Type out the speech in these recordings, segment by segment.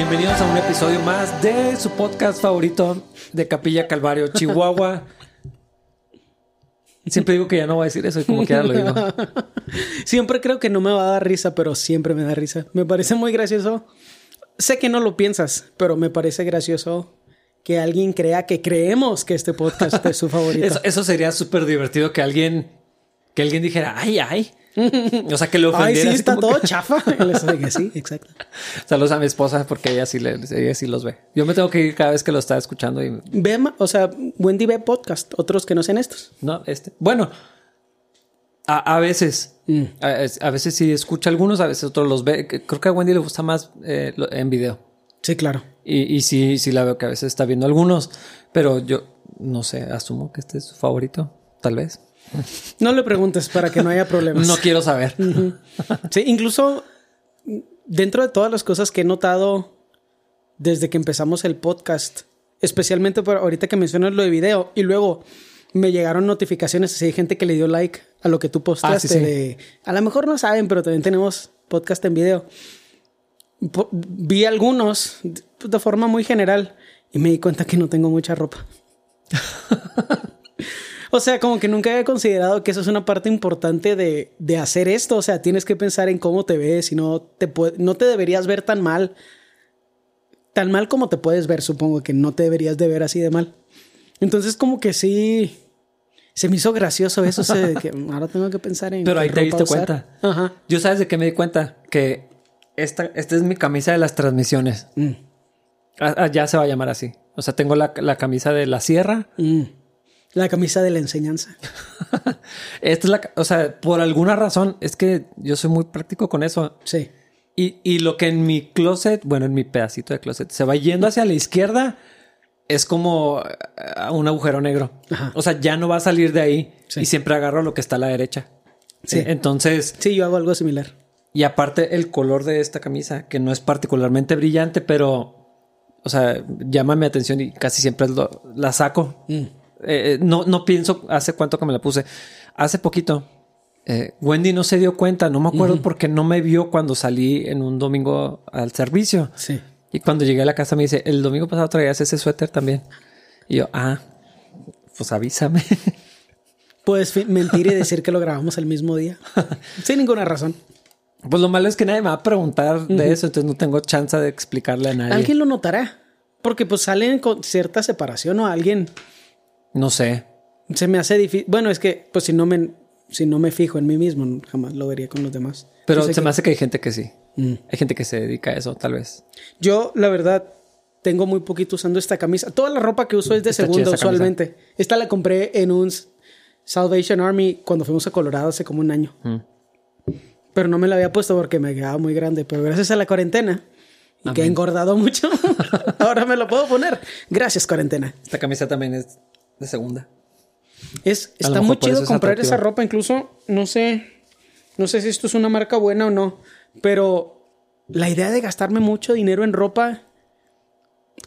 Bienvenidos a un episodio más de su podcast favorito de Capilla Calvario, Chihuahua. Siempre digo que ya no voy a decir eso y como quiera lo digo. Siempre creo que no me va a dar risa, pero siempre me da risa. Me parece muy gracioso. Sé que no lo piensas, pero me parece gracioso que alguien crea que creemos que este podcast es su favorito. Eso, eso sería súper divertido que alguien, que alguien dijera, ay, ay. O sea, que Ay, ofendiera. sí, así está todo que- chafa. Sí, exacto. Saludos a mi esposa porque ella sí, le, ella sí los ve. Yo me tengo que ir cada vez que lo está escuchando y Ve, o sea, Wendy ve podcast, otros que no sean estos. no, este. Bueno, a, a veces, Mm. a, a veces sí escucha algunos, a veces otros los ve. Creo que a Wendy le gusta más eh, en video. Sí, claro. Y, y sí, sí la veo que a veces está viendo algunos, pero yo no sé, asumo que este es su favorito, tal vez. No le preguntes para que no haya problemas. No quiero saber. Sí, incluso dentro de todas las cosas que he notado desde que empezamos el podcast, especialmente por ahorita que mencionas lo de video, y luego me llegaron notificaciones así de gente que le dio like a lo que tú postaste. Ah, sí, sí. de- a lo mejor no saben, pero también tenemos podcast en video. Po- vi algunos de forma muy general y me di cuenta que no tengo mucha ropa. O sea, como que nunca había considerado que eso es una parte importante de, de hacer esto. O sea, tienes que pensar en cómo te ves y no te, no te deberías ver tan mal. Tan mal como te puedes ver, supongo que no te deberías de ver así de mal. Entonces, como que sí. Se me hizo gracioso eso, o sea, de que ahora tengo que pensar en. Pero ahí te diste usar. cuenta. Ajá. Yo sabes de qué me di cuenta que esta, esta es mi camisa de las transmisiones. Mm. Ah, ah, ya se va a llamar así. O sea, tengo la, la camisa de la sierra. Mm. La camisa de la enseñanza. Esta es la, o sea, por alguna razón es que yo soy muy práctico con eso. Sí. Y, y lo que en mi closet, bueno, en mi pedacito de closet, se va yendo hacia la izquierda, es como eh, un agujero negro. Ajá. O sea, ya no va a salir de ahí. Sí. Y siempre agarro lo que está a la derecha. Sí. Eh, Entonces, Sí, yo hago algo similar. y aparte el color de esta camisa, que no es particularmente brillante, pero, o sea, llama mi atención y casi siempre lo- la saco. Mm. Eh, no, no pienso hace cuánto que me la puse. Hace poquito. eh, Wendy no se dio cuenta, no me acuerdo porque no me vio cuando salí en un domingo al servicio. Sí. Y cuando llegué a la casa me dice, el domingo pasado traías ese suéter también. Y yo, ah, pues avísame. Puedes fi- mentir y decir que lo grabamos el mismo día. Sin ninguna razón. pues lo malo es que nadie me va a preguntar de eso, entonces no tengo chance de explicarle a nadie. Alguien lo notará. Porque pues salen con cierta separación o alguien No sé. se me hace difícil. Bueno, es que pues si no me si no me fijo en mí mismo, jamás lo vería con los demás. Pero se que- me hace que hay gente que sí. Mm. Hay gente que se dedica a eso, tal vez. Yo, la verdad, tengo muy poquito usando esta camisa. Toda la ropa que uso es de Está segunda camisa. usualmente. Esta la compré en un Salvation Army cuando fuimos a Colorado hace como un año. Mm. Pero no me la había puesto porque me quedaba muy grande. Pero gracias a la cuarentena y que he engordado mucho, ahora me lo puedo poner. Gracias, cuarentena. Esta camisa también es de segunda. Es, está muy chido es comprar esa ropa. Incluso, no sé, no sé si esto es una marca buena o no, pero la idea de gastarme mucho dinero en ropa,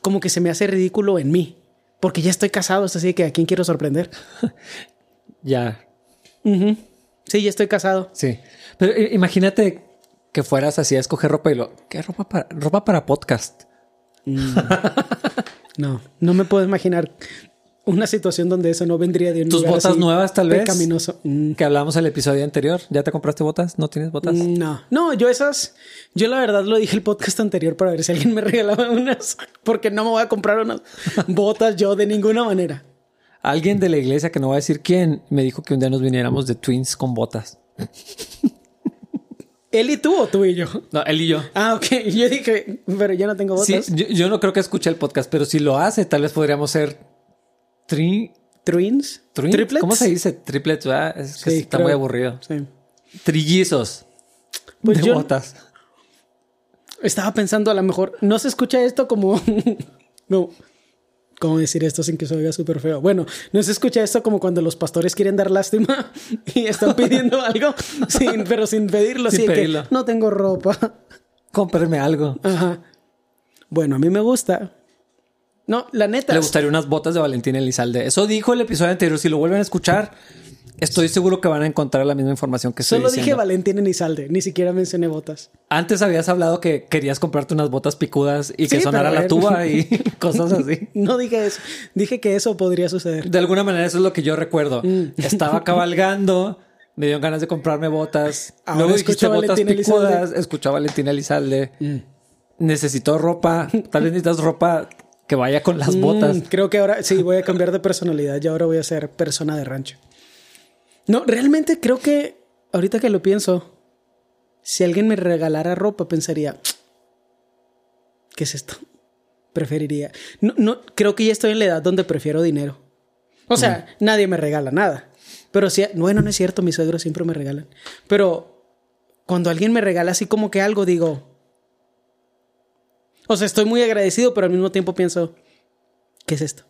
como que se me hace ridículo en mí. Porque ya estoy casado, es así que a quién quiero sorprender. Ya. Sí, ya estoy casado. sí. Pero i- imagínate que fueras así a escoger ropa y lo... ¿Qué ropa para, ropa para podcast? No, no me puedo imaginar una situación donde eso no vendría de un ¿Tus lugar botas así nuevas, tal vez? pecaminoso. Mm. Que hablábamos el episodio anterior. ¿Ya te compraste botas? ¿No tienes botas? No, no, yo esas, yo la verdad lo dije el podcast anterior para ver si alguien me regalaba unas, porque no me voy a comprar unas botas yo de ninguna manera. Alguien de la iglesia, que no voy a decir quién, me dijo que un día nos viniéramos de twins con botas. ¿Él y tú o tú y yo? No, él y yo. Ah, ok. Yo dije, pero yo no tengo Sí, botas. yo, yo no creo que escuche el podcast, pero si lo hace, tal vez podríamos ser tri, ¿Twins? ¿Triplets? ¿Cómo se dice? Triplets, ¿verdad? Es que Sí, está creo. muy aburrido. Sí. Trillizos. Pues de yo botas. estaba pensando a lo mejor, no se escucha esto como... no. ¿Cómo decir esto sin que se oiga súper feo? Bueno, no se escucha esto como cuando los pastores quieren dar lástima y están pidiendo algo, sin, pero sin pedirlo. Sin que, pedirlo. no tengo ropa. Cómprame algo. Ajá. Bueno, a mí me gusta. No, la neta. Le gustaría unas botas de Valentín Elizalde. Eso dijo el episodio anterior. Si lo vuelven a escuchar, Estoy seguro que van a encontrar la misma información que estoy Solo dije. Valentín Elizalde, ni siquiera mencioné botas. Antes habías hablado que querías comprarte unas botas picudas y que Sí, sonara la tuba y cosas así. No dije eso. Dije que eso podría suceder. De alguna manera eso es lo que yo recuerdo. Mm. Estaba cabalgando, me dieron ganas de comprarme botas. Ahora Luego dijiste botas picudas, escuché a Valentín Elizalde. Necesito ropa, tal vez necesitas ropa que vaya con las botas. Mm, creo que ahora sí voy a cambiar de personalidad y ahora voy a ser persona de rancho. No, realmente creo que ahorita que lo pienso, si alguien me regalara ropa, pensaría, ¿qué es esto? Preferiría. No, no, creo que ya estoy en la edad donde prefiero dinero. O sea, nadie me regala nada. Pero sí, bueno, no es cierto, mis suegros siempre me regalan. Pero cuando alguien me regala así como que algo, digo. O sea, estoy muy agradecido, pero al mismo tiempo pienso, ¿qué es esto?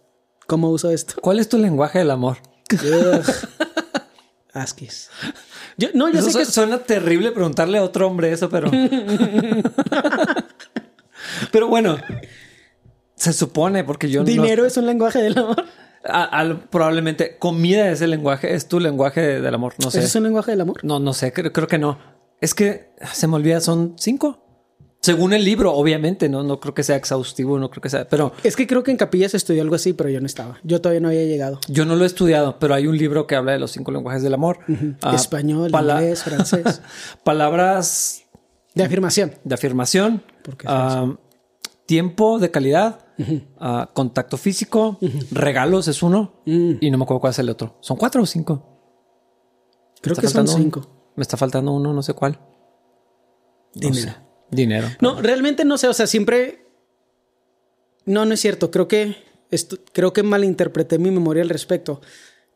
¿Cómo uso esto? ¿Cuál es tu lenguaje del amor? Asquis. Yo, no, yo Eso sé que su- suena terrible preguntarle a otro hombre eso, pero. pero bueno, se supone, porque yo no- dinero es un lenguaje del amor. a- probablemente comida es el lenguaje, es tu lenguaje de- del amor. No sé. ¿Eso es un lenguaje del amor? No, no sé, creo, creo que no. Es que se me olvida, son cinco. Según el libro, obviamente, no, no creo que sea exhaustivo, no creo que sea, pero Es que creo que en Capilla se estudió algo así, pero yo no estaba. Yo todavía no había llegado. yo no lo he estudiado, pero hay un libro que habla de los cinco lenguajes del amor. Ah, Español, inglés, francés. Palabras De afirmación. de afirmación, ¿Por qué ah, tiempo de calidad, ah, contacto físico, regalos es uno Mm. y no me acuerdo cuál es el otro. ¿Son cuatro o cinco? Creo que son un- cinco. Me está faltando uno, no sé cuál. No Dinero. sé. Dinero. No, realmente no sé. O sea, siempre. No, no es cierto. Creo que. esto- creo que malinterpreté mi memoria al respecto.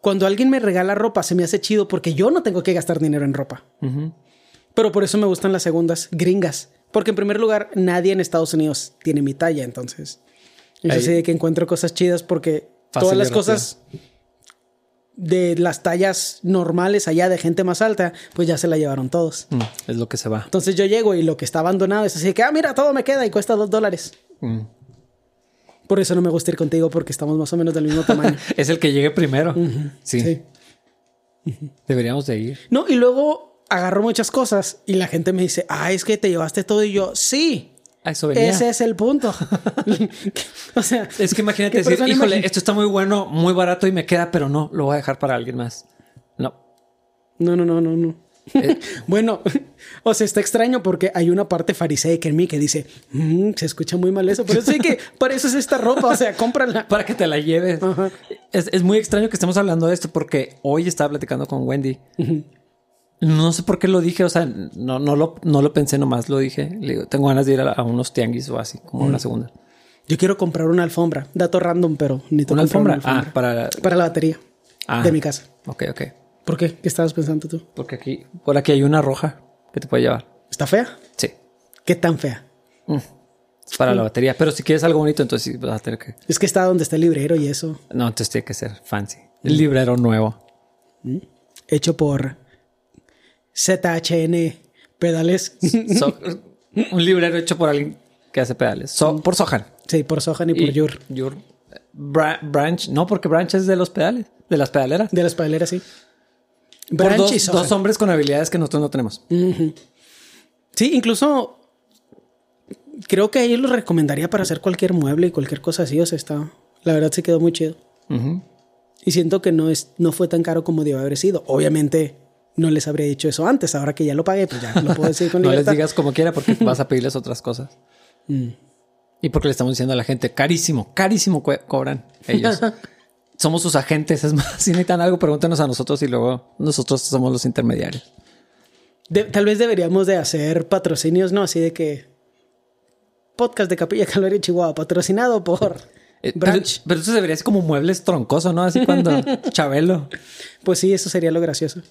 Cuando alguien me regala ropa, se me hace chido porque yo no tengo que gastar dinero en ropa. Pero por eso me gustan las segundas gringas. Porque en primer lugar, nadie en Estados Unidos tiene mi talla. Entonces, así de que encuentro cosas chidas porque Fácil todas las rápido. De las tallas normales allá de gente más alta, pues ya se la llevaron todos. Mm, es lo que se va. Entonces yo llego y lo que está abandonado es así que, ah, mira, todo me queda y cuesta dos dólares. Mm. Por eso no me gusta ir contigo porque estamos más o menos del mismo tamaño. Es el que llegue primero. sí. Sí. Deberíamos de ir. No, y luego agarro muchas cosas y la gente me dice, ah, es que te llevaste todo y yo, sí, A eso venía. ese es el punto. o sea, Es que imagínate ¿qué decir, híjole, esto está muy bueno, muy barato y me queda, pero no, lo voy a dejar para alguien más. No. No, no, no, no, no. Eh. bueno, o sea, está extraño porque hay una parte fariseica en mí que dice, "Mm, se escucha muy mal eso, pero sí que para eso es esta ropa, o sea, cómprala. Para que te la lleves. Ajá. Es, es muy extraño que estemos hablando de esto porque hoy estaba platicando con Wendy. No sé por qué lo dije, o sea, no, no, lo, no lo pensé nomás, lo dije. Le digo, tengo ganas de ir a, a unos tianguis o así, como una segunda. Yo quiero comprar una alfombra, dato random, pero ni ¿Una alfombra? Ah, para... para la batería Ah. de mi casa. Ok, ok. ¿Por qué? ¿Qué estabas pensando tú? Porque aquí, por aquí hay una roja que te puede llevar. ¿Está fea? Sí. ¿Qué tan fea? Es para la batería. Pero si quieres algo bonito, entonces vas a tener que... Es que está donde está el librero y eso, No, entonces tiene que ser fancy. El librero nuevo. hecho por ZHN Pedales. So- un librero hecho por alguien que hace pedales. So- por Sohan. sí, por Sohan y por Yur. Yur. Bra- branch. No, porque Branch es de los pedales. De las pedaleras. De las pedaleras, sí. Por Branch y dos, Sohan. dos hombres con habilidades que nosotros no tenemos. Sí, incluso creo que ahí lo recomendaría para hacer cualquier mueble y cualquier cosa así. O sea, está. La verdad se quedó muy chido. Y siento que no, es, no fue tan caro como debió haber sido. Obviamente no les habría dicho eso antes. Ahora que ya lo pagué, pues ya lo puedo decir con No les libertad. digas como quiera porque vas a pedirles otras cosas. Mm. Y porque le estamos diciendo a la gente, carísimo, carísimo co- cobran ellos. somos sus agentes. Es más, si necesitan algo, pregúntenos a nosotros y luego nosotros somos los intermediarios. De- tal vez deberíamos de hacer patrocinios, ¿no? Así de que... Podcast de Capilla Calvario Chihuahua, patrocinado por Eh, pero, Branch. pero eso debería ser como muebles troncoso, ¿no? Así cuando Chabelo. Pues sí, eso sería lo gracioso.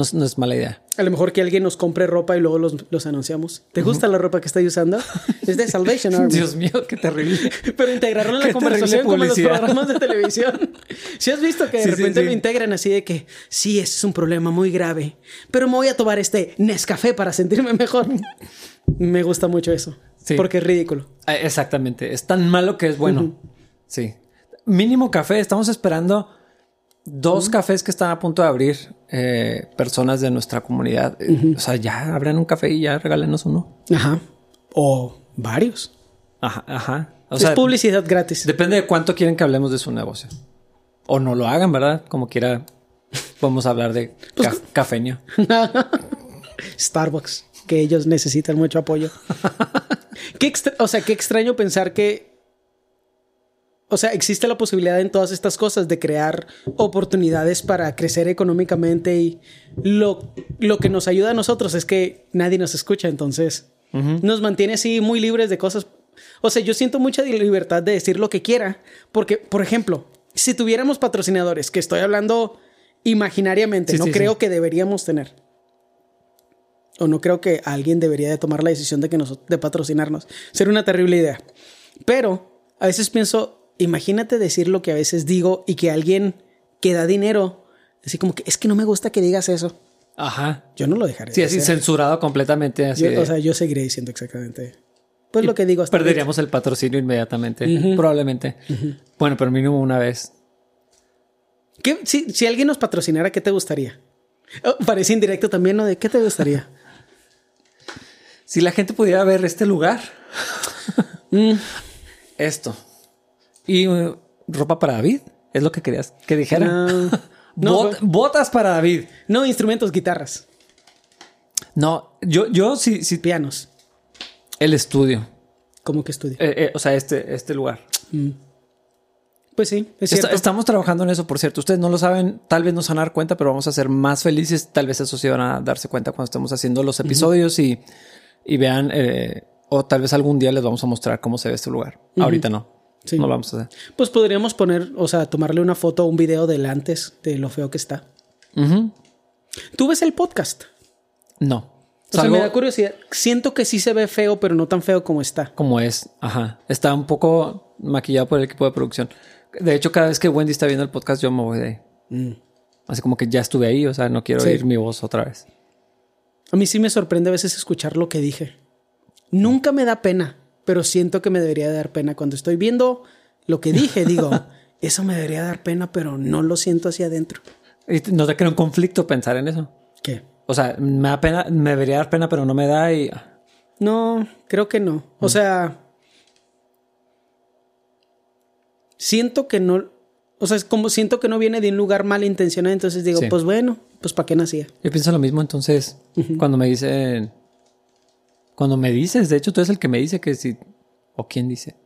No, es- no es mala idea. A lo mejor que alguien nos compre ropa y luego los, los anunciamos. ¿Te gusta la ropa que estoy usando? Es de Salvation Army. Dios mío, qué terrible. Pero integrarlo en la Qué conversación como en los programas de televisión. Si has visto que de Sí, repente sí. lo integran así de que sí, ese es un problema muy grave, pero me voy a tomar este Nescafé para sentirme mejor. Me gusta mucho eso. Sí. Porque es ridículo. Ah, Exactamente. Es tan malo que es bueno. Sí. Mínimo café. Estamos esperando dos cafés que están a punto de abrir eh, personas de nuestra comunidad. Eh, O sea, ya abran un café y ya regálenos uno. Ajá. O varios. Ajá, ajá. O es sea, publicidad gratis. depende de cuánto quieren que hablemos de su negocio. O no lo hagan, ¿verdad? Como quiera, podemos hablar de Pues ca- cafeño. Starbucks, que ellos necesitan mucho apoyo. qué o sea, qué extraño pensar que. O sea, existe la posibilidad en todas estas cosas de crear oportunidades para crecer económicamente y lo, lo que nos ayuda a nosotros es que nadie nos escucha, entonces nos mantiene así muy libres de cosas. O sea, yo siento mucha libertad de decir lo que quiera, porque, por ejemplo, si tuviéramos patrocinadores, que estoy hablando imaginariamente, Sí, no sí, creo sí. que deberíamos tener o no creo que alguien debería de tomar la decisión de que nos, de patrocinarnos. Sería una terrible idea. Pero a veces pienso, imagínate decir lo que a veces digo y que alguien que da dinero, así como que es que no me gusta que digas eso. Ajá. Yo no lo dejaré. Sí, de así hacer. censurado completamente. Así Yo- de- o sea, yo seguiré diciendo exactamente. Pues lo que digo hasta perderíamos el patrocinio inmediatamente. Probablemente. Bueno, pero mínimo una vez. ahorita. ¿Qué- si, si alguien nos patrocinara, ¿qué te gustaría? Oh, parece indirecto también, ¿no? ¿De qué te gustaría? Si la gente pudiera ver este lugar, Mm, esto y uh, ropa para David, es lo que querías que dijera. no, no, Bot- botas para David. no, instrumentos, guitarras, No, yo, yo sí, sí, pianos. el estudio. ¿Cómo que estudio? Eh, eh, o sea, este, este lugar. Pues sí, es Está- cierto. estamos trabajando en eso, por cierto. Ustedes no lo saben, tal vez no se van a dar cuenta, pero vamos a ser más felices. Tal vez eso sí van a darse cuenta cuando estemos haciendo los episodios y, y vean, eh, o tal vez algún día les vamos a mostrar cómo se ve este lugar. Ahorita no. Sí. No lo vamos a hacer. Pues podríamos poner, o sea, tomarle una foto o un video del antes de lo feo que está. ¿Tú ves el podcast? No. O sea, me da curiosidad. Siento que sí se ve feo, pero no tan feo como está. como es. Ajá. Está un poco maquillado por el equipo de producción. De hecho, cada vez que Wendy está viendo el podcast, yo me voy de ahí. Así como que ya estuve ahí, o sea, no quiero Sí. oír mi voz otra vez. A mí sí me sorprende a veces escuchar lo que dije. Nunca me da pena, pero siento que me debería dar pena. Cuando estoy viendo lo que dije, digo, eso me debería dar pena, pero no lo siento hacia adentro. Y no te crea un conflicto pensar en eso. ¿Qué? O sea, me da pena, me debería dar pena, pero no me da y No, creo que no. O sea, siento que no, o sea, es como siento que no viene de un lugar malintencionado, entonces digo, Sí. pues bueno, pues para qué nacía. yo pienso lo mismo. Entonces, cuando me dicen, cuando me dices, de hecho, tú eres el que me dice que si, o quién dice,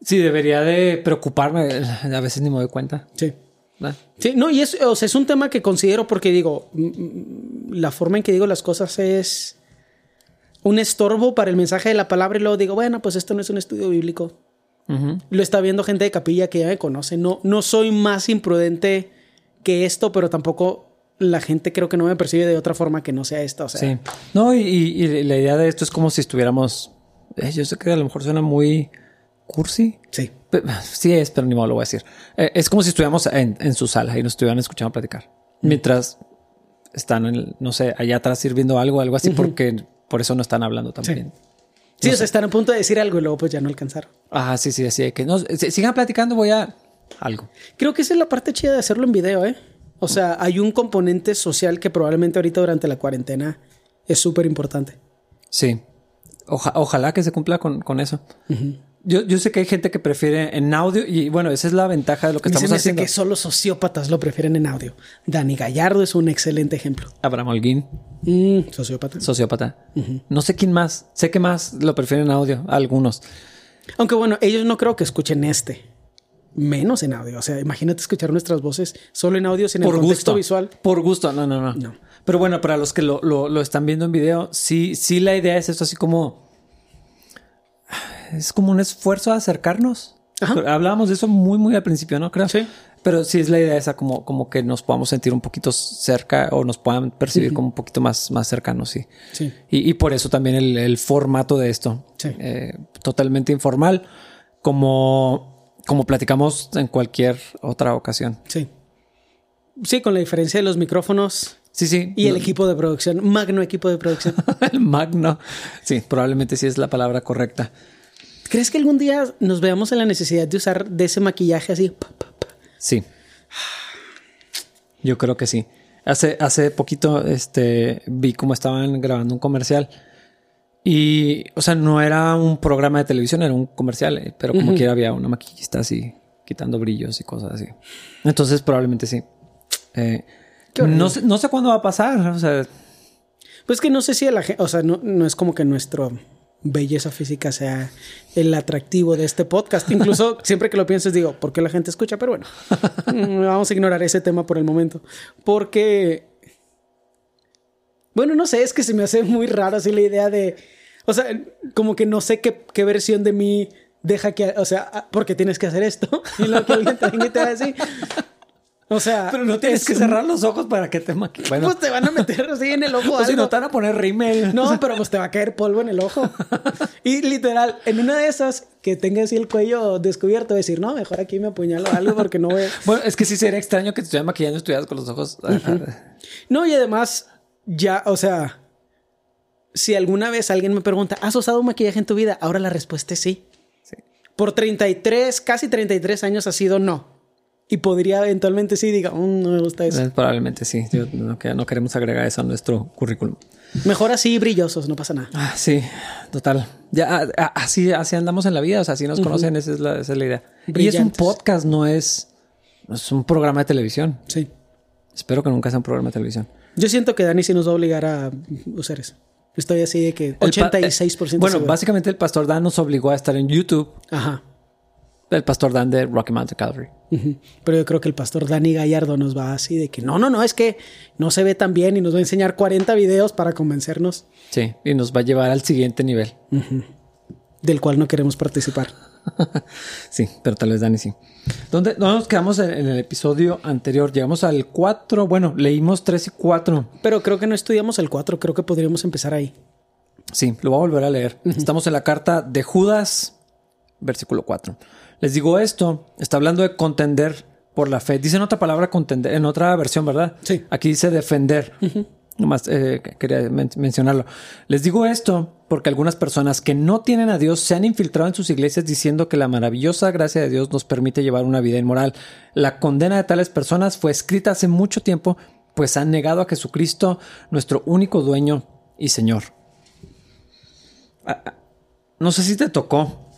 si debería de preocuparme, a veces ni me doy cuenta. Sí. ¿verdad? Sí, no, y es, o sea, es un tema que considero porque digo, mm, mm, la forma en que digo las cosas es un estorbo para el mensaje de la palabra y luego digo, bueno, pues esto no es un estudio bíblico. Lo está viendo gente de capilla que ya me conoce. No, no soy más imprudente que esto, pero tampoco la gente creo que no me percibe de otra forma que no sea esta. O sea, Sí. No, y, la idea de esto es como si estuviéramos. eh, yo sé que a lo mejor suena muy cursi. sí. Sí es, pero ni modo lo voy a decir. Eh, es como si estuviéramos en, en su sala y nos estuvieran escuchando platicar. Mientras están, en el- no sé, allá atrás sirviendo algo, algo así, porque por eso no están hablando también. Sí, o sea, están a punto de decir algo y luego pues ya no alcanzaron. Ah, sí, sí, así que no, si- sigan platicando, voy a algo. Creo que esa es la parte chida de hacerlo en video, ¿eh? O sea, hay un componente social que probablemente ahorita durante la cuarentena es súper importante. Sí. Oja- ojalá que se cumpla con, con eso. yo, yo sé que hay gente que prefiere en audio y bueno, esa es la ventaja de lo que se estamos me hace haciendo. que solo sociópatas lo prefieren en audio. Dani Gallardo es un excelente ejemplo. Abraham Holguín, Mm, sociópata. sociópata. No sé quién más. Sé que más lo prefieren en audio, algunos. Aunque bueno, ellos no creo que escuchen este. Menos en audio. O sea, imagínate escuchar nuestras voces solo en audio sin el Por contexto gusto. visual. Por gusto, no, no, no, No. Pero bueno, para los que lo, lo- lo están viendo en video, sí, sí la idea es esto así como... Es como un esfuerzo a acercarnos. Ajá. Hablábamos de eso muy, muy al principio, ¿no? Creo. Sí. Pero sí es la idea esa como, como que nos podamos sentir un poquito cerca o nos puedan percibir como un poquito más, más cercanos, sí. Sí. Y, y por eso también el, el formato de esto. Sí. Eh, totalmente informal, como, como platicamos en cualquier otra ocasión. Sí. Sí, con la diferencia de los micrófonos Sí, sí. y el No- equipo de producción. Magno equipo de producción. el magno. Sí, probablemente sí es la palabra correcta. ¿Crees que algún día nos veamos en la necesidad de usar de ese maquillaje así? Pa, pa, pa? Sí. Yo creo que sí. Hace, hace poquito este, vi cómo estaban grabando un comercial. Y, o sea, no era un programa de televisión, era un comercial, eh, pero como quiera había una maquillista así, quitando brillos y cosas así. Entonces, probablemente sí. Eh, no, sé, no sé cuándo va a pasar. O sea, Pues que no sé si la gente, o sea, no, no es como que nuestro belleza física sea el atractivo de este podcast. Incluso siempre que lo pienso digo, ¿por qué la gente escucha? Pero bueno, mm, vamos a ignorar ese tema por el momento. Porque, bueno, no sé, es que se me hace muy raro así la idea de, o sea, como que no sé qué, qué versión de mí deja que, o sea, ah, porque tienes que hacer esto y lo que alguien te venga y te va a decir. O sea, pero no tienes es que cerrar los ojos para que te maquilles. Bueno, Pues te van a meter así en el ojo. o si algo. no te van a poner rímel. No, pero pues te va a caer polvo en el ojo. Y literal, en una de esas que tenga así el cuello descubierto, decir, no, mejor aquí me apuñalo algo porque no voy. Bueno, es que sí sería extraño que te estuvieras maquillando y estuvieras con los ojos. No, y además, ya, o sea, si alguna vez alguien me pregunta, ¿has usado maquillaje en tu vida? Ahora la respuesta es sí. Sí. Por 33, casi 33 años ha sido no. Y podría eventualmente sí, diga, "Mm, no me gusta eso. Eh, Probablemente sí. Yo no, que- no queremos agregar eso a nuestro currículum. Mejor así brillosos, no pasa nada. Ah, sí, total. Ya así, así andamos en la vida. O sea, así nos conocen. Esa es la, esa es la idea. Y es un Brillantes. podcast, no es, es un programa de televisión. Sí. Espero que nunca sea un programa de televisión. Yo siento que Dani sí nos va a obligar a usar eso. Estoy así de que El pa- 86% eh, Bueno, seguro. básicamente el pastor Dan nos obligó a estar en YouTube. Ajá. El pastor Dan de Rocky Mountain Calvary. Pero yo creo que el pastor Dani Gallardo nos va así de que no, no, no, es que no se ve tan bien y nos va a enseñar 40 videos para convencernos Sí, y nos va a llevar al siguiente nivel. del cual no queremos participar. Sí, pero tal vez Dani sí. ¿Dónde, dónde nos quedamos en, en el episodio anterior? Llegamos al 4. Bueno, leímos 3 y 4. Pero creo que no estudiamos el 4, creo que podríamos empezar ahí. Sí, lo voy a volver a leer. Estamos en la carta de Judas, versículo 4. Les digo esto, está hablando de contender por la fe. Dice en otra palabra contender, en otra versión, ¿verdad? Sí. Aquí dice defender. Nomás eh, quería men- mencionarlo. Les digo esto porque algunas personas que no tienen a Dios se han infiltrado en sus iglesias diciendo que la maravillosa gracia de Dios nos permite llevar una vida inmoral. La condena de tales personas fue escrita hace mucho tiempo, pues han negado a Jesucristo, nuestro único dueño y Señor. Ah, ah, No sé si te tocó,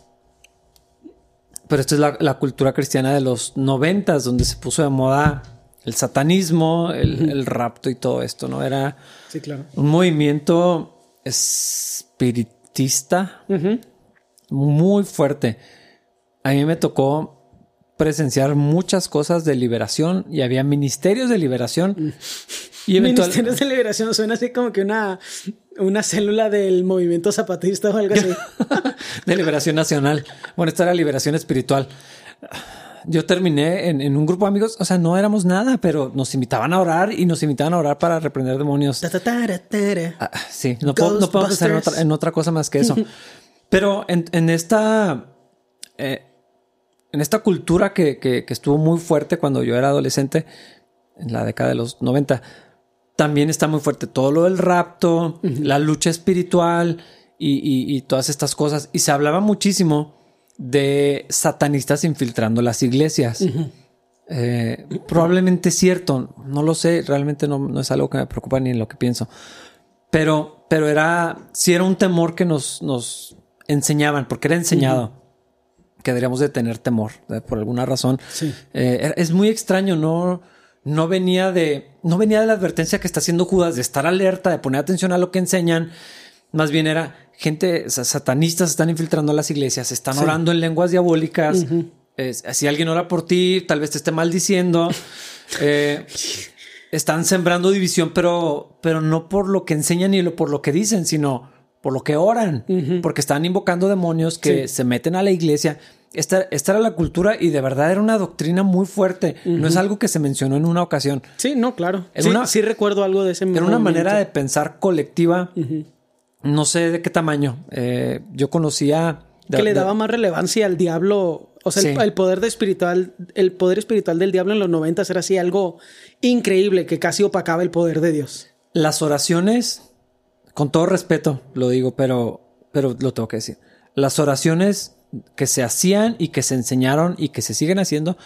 pero esta es la, la cultura cristiana de los noventas, donde se puso de moda el satanismo, el, el rapto y todo esto, ¿no? Era Sí, claro. un movimiento espiritista muy fuerte. A mí me tocó presenciar muchas cosas de liberación y había ministerios de liberación. Y eventual- Ministerios de Liberación suena así como que una, una célula del movimiento zapatista o algo así. de liberación nacional. Bueno, esta era liberación espiritual. Yo terminé en, en un grupo de amigos, o sea, no éramos nada, pero nos invitaban a orar y nos invitaban a orar para reprender demonios. Ta, ta, ta, ta, ta. Ah, sí, no puedo, no puedo pensar en otra, en otra cosa más que eso. Pero en, en esta. eh, en esta cultura que, que- que estuvo muy fuerte cuando yo era adolescente, en la década de los 90, también está muy fuerte todo lo del rapto, la lucha espiritual y, y- y todas estas cosas. Y se hablaba muchísimo de satanistas infiltrando las iglesias. Eh, probablemente es cierto, no lo sé, realmente no, no es algo que me preocupa ni en lo que pienso. Pero, pero era, sí era un temor que nos, nos enseñaban, porque era enseñado que deberíamos de tener temor eh, por alguna razón. Sí. Eh, es muy extraño, no, no venía de, no venía de la advertencia que está haciendo Judas de estar alerta, de poner atención a lo que enseñan. Más bien era gente, sa- satanistas están infiltrando a las iglesias, están Sí. orando en lenguas diabólicas. Si alguien ora por ti, tal vez te esté maldiciendo. Eh, están sembrando división, pero, pero no por lo que enseñan ni lo- por lo que dicen, sino por lo que oran, porque están invocando demonios que Sí. se meten a la iglesia. Esta, esta era la cultura y de verdad era una doctrina muy fuerte. No es algo que se mencionó en una ocasión. Sí, no, claro. Era sí, una- sí recuerdo algo de ese Era una manera de pensar colectiva. No sé de qué tamaño. Eh, yo conocía de- que le de- daba más relevancia al diablo. O sea, el, Sí. el poder de espiritual, el poder espiritual del diablo en los noventas era así algo increíble que casi opacaba el poder de Dios. Las oraciones, con todo respeto lo digo, pero, pero lo tengo que decir. Las oraciones que se hacían y que se enseñaron y que se siguen haciendo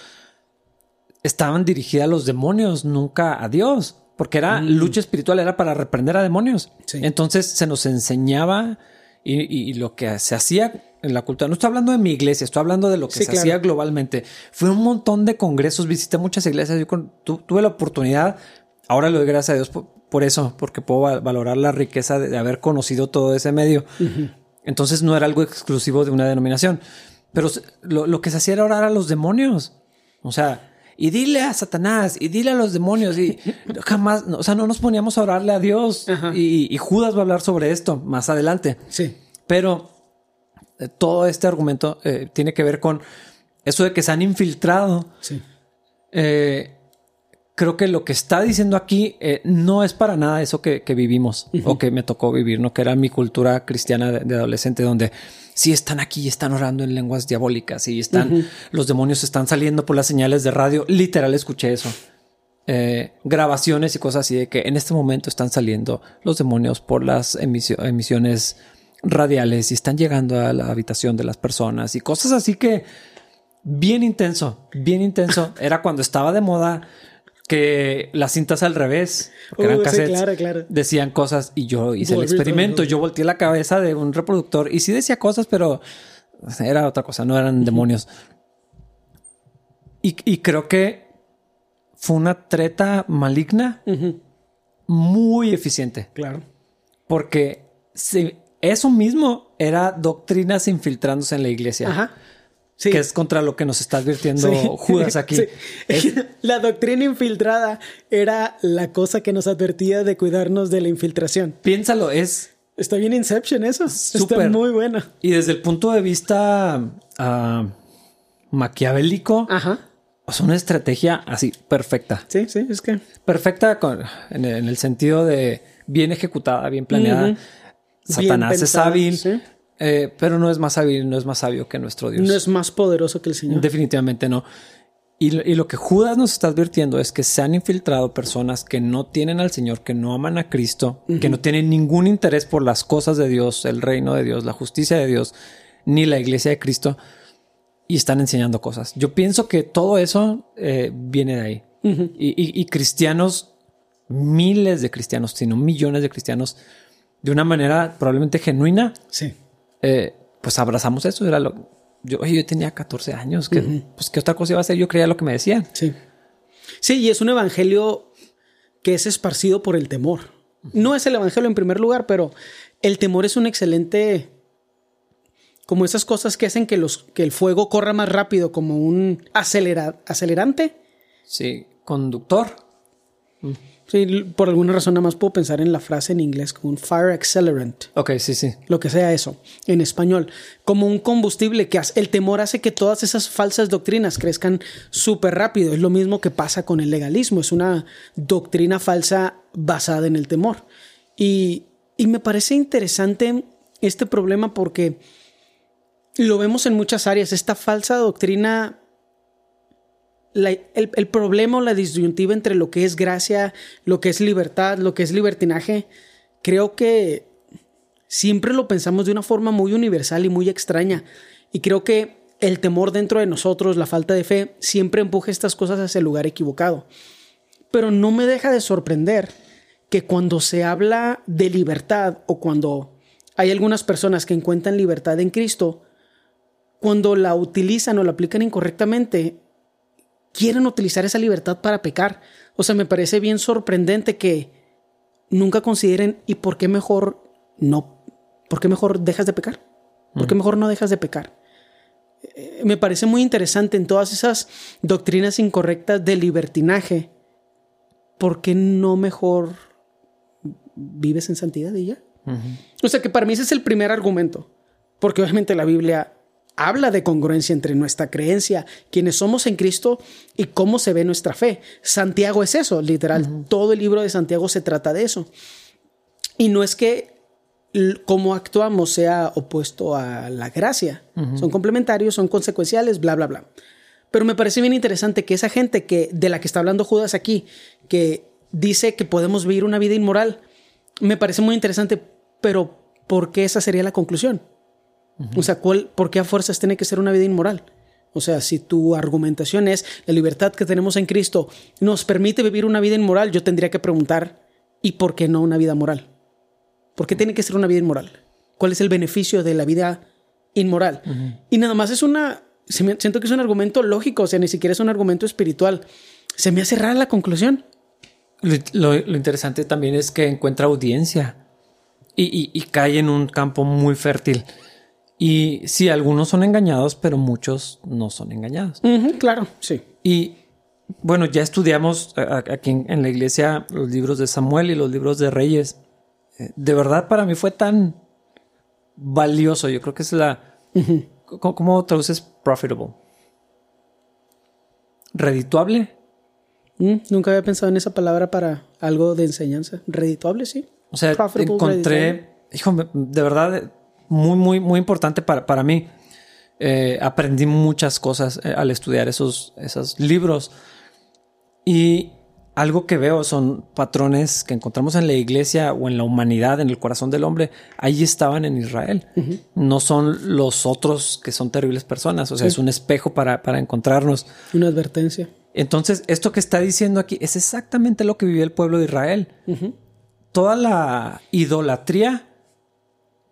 estaban dirigidas a los demonios, nunca a Dios, porque era lucha espiritual, era para reprender a demonios. Sí. Entonces se nos enseñaba y, y lo que se hacía en la cultura. No estoy hablando de mi iglesia, estoy hablando de lo que Sí, se claro. hacía globalmente. Fue un montón de congresos, visité muchas iglesias. Yo con- tu- tuve la oportunidad, ahora le doy gracias a Dios por, por eso, porque puedo val- valorar la riqueza de, de haber conocido todo ese medio. Entonces no era algo exclusivo de una denominación, pero lo, lo que se hacía era orar a los demonios. O sea, y dile a Satanás y dile a los demonios y jamás, o sea, no nos poníamos a orarle a Dios y, y Judas va a hablar sobre esto más adelante. Sí. Pero eh, todo este argumento eh, tiene que ver con eso de que se han infiltrado. Sí. Eh, creo que lo que está diciendo aquí eh, no es para nada eso que, que vivimos o que me tocó vivir, ¿no? Que era mi cultura cristiana de, de adolescente, donde sí están aquí, están orando en lenguas diabólicas y están, los demonios están saliendo por las señales de radio. Literal escuché eso. Eh, grabaciones y cosas así de que en este momento están saliendo los demonios por las emisio- emisiones radiales y están llegando a la habitación de las personas y cosas así que bien intenso, bien intenso. Era cuando estaba de moda que las cintas al revés, porque eran sí, cassettes, claro, claro. decían cosas y yo hice el experimento. Yo volteé la cabeza de un reproductor y sí decía cosas, pero era otra cosa, no eran demonios. Y, y creo que fue una treta maligna muy eficiente, Claro. porque se- eso mismo era doctrinas infiltrándose en la iglesia. Ajá. Sí. que es contra lo que nos está advirtiendo Sí. Judas aquí. Sí. Es- La doctrina infiltrada era la cosa que nos advertía de cuidarnos de la infiltración. piénsalo, es Está bien Inception eso. Está Súper. muy buena. y desde el punto de vista ah, maquiavélico, Ajá. es una estrategia así perfecta, Sí, sí, es que. perfecta con- en, el, en el sentido de bien ejecutada, bien planeada. Satanás es hábil. Eh, pero no es más hábil, no es más sabio que nuestro Dios. No es más poderoso que el Señor. Definitivamente no. Y, y lo que Judas nos está advirtiendo es que se han infiltrado personas que no tienen al Señor, que no aman a Cristo, que no tienen ningún interés por las cosas de Dios, el reino de Dios, la justicia de Dios, ni la iglesia de Cristo, y están enseñando cosas. Yo pienso que todo eso eh, viene de ahí. y, y- y cristianos, miles de cristianos, sino millones de cristianos, de una manera probablemente genuina, Sí. Eh, pues abrazamos eso. Era lo, yo, oye, yo tenía 14 años. que Pues qué otra cosa iba a hacer. Yo creía lo que me decían. Sí. Sí, y es un evangelio que es esparcido por el temor. No es el evangelio en primer lugar, pero el temor es un excelente. Como esas cosas que hacen que, los, que el fuego corra más rápido, como un acelera- acelerante. Sí, conductor. Sí, por alguna razón nada más puedo pensar en la frase en inglés como un fire accelerant. Ok, sí, sí. lo que sea eso, en español, como un combustible que hace, el temor hace que todas esas falsas doctrinas crezcan súper rápido. Es lo mismo que pasa con el legalismo, es una doctrina falsa basada en el temor. Y, y me parece interesante este problema porque lo vemos en muchas áreas, esta falsa doctrina el problema o la disyuntiva entre lo que es gracia, lo que es libertad, lo que es libertinaje, creo que siempre lo pensamos de una forma muy universal y muy extraña. Y creo que el temor dentro de nosotros, la falta de fe, siempre empuja estas cosas hacia el lugar equivocado. Pero no me deja de sorprender que cuando se habla de libertad o cuando hay algunas personas que encuentran libertad en Cristo, cuando la utilizan o la aplican incorrectamente, quieren utilizar esa libertad para pecar. O sea, me parece bien sorprendente que nunca consideren y por qué mejor no, por qué mejor dejas de pecar, por qué mejor no dejas de pecar. Eh, Me parece muy interesante en todas esas doctrinas incorrectas de libertinaje. ¿Por qué no mejor vives en santidad y ya? O sea que para mí ese es el primer argumento, porque obviamente la Biblia habla de congruencia entre nuestra creencia, quienes somos en Cristo y cómo se ve nuestra fe. Santiago es eso, literal. Todo el libro de Santiago se trata de eso. Y no es que cómo actuamos sea opuesto a la gracia. Son complementarios, son consecuenciales, bla, bla, bla. Pero me parece bien interesante que esa gente que, de la que está hablando Judas aquí, que dice que podemos vivir una vida inmoral, me parece muy interesante, pero ¿por qué esa sería la conclusión? O sea, ¿cuál, ¿por qué a fuerzas tiene que ser una vida inmoral? O sea, si tu argumentación es la libertad que tenemos en Cristo nos permite vivir una vida inmoral, yo tendría que preguntar, ¿y por qué no una vida moral? ¿Por qué tiene que ser una vida inmoral? ¿Cuál es el beneficio de la vida inmoral? Y nada más es una, siento que es un argumento lógico, o sea, ni siquiera es un argumento espiritual. Se me hace rara la conclusión. Lo, interesante también es que encuentra audiencia y, cae en un campo muy fértil. Y sí, algunos son engañados, pero muchos no son engañados. claro, sí. Y bueno, ya estudiamos aquí en, la iglesia los libros de Samuel y los libros de Reyes. Eh, de verdad, para mí fue tan valioso. Yo creo que es la. ¿cómo, traduces profitable? ¿Redituable? Mm, nunca había pensado en esa palabra para algo de enseñanza. Redituable, sí. O sea, encontré, hijo, de verdad, muy, muy, muy importante para, para mí. Eh, aprendí muchas cosas eh, al estudiar esos, esos libros. Y algo que veo son patrones que encontramos en la iglesia o en la humanidad, en el corazón del hombre. Ahí estaban en Israel. No son los otros que son terribles personas. O sea, es un espejo para, para encontrarnos. Una advertencia. Entonces, esto que está diciendo aquí es exactamente lo que vivió el pueblo de Israel. Toda la idolatría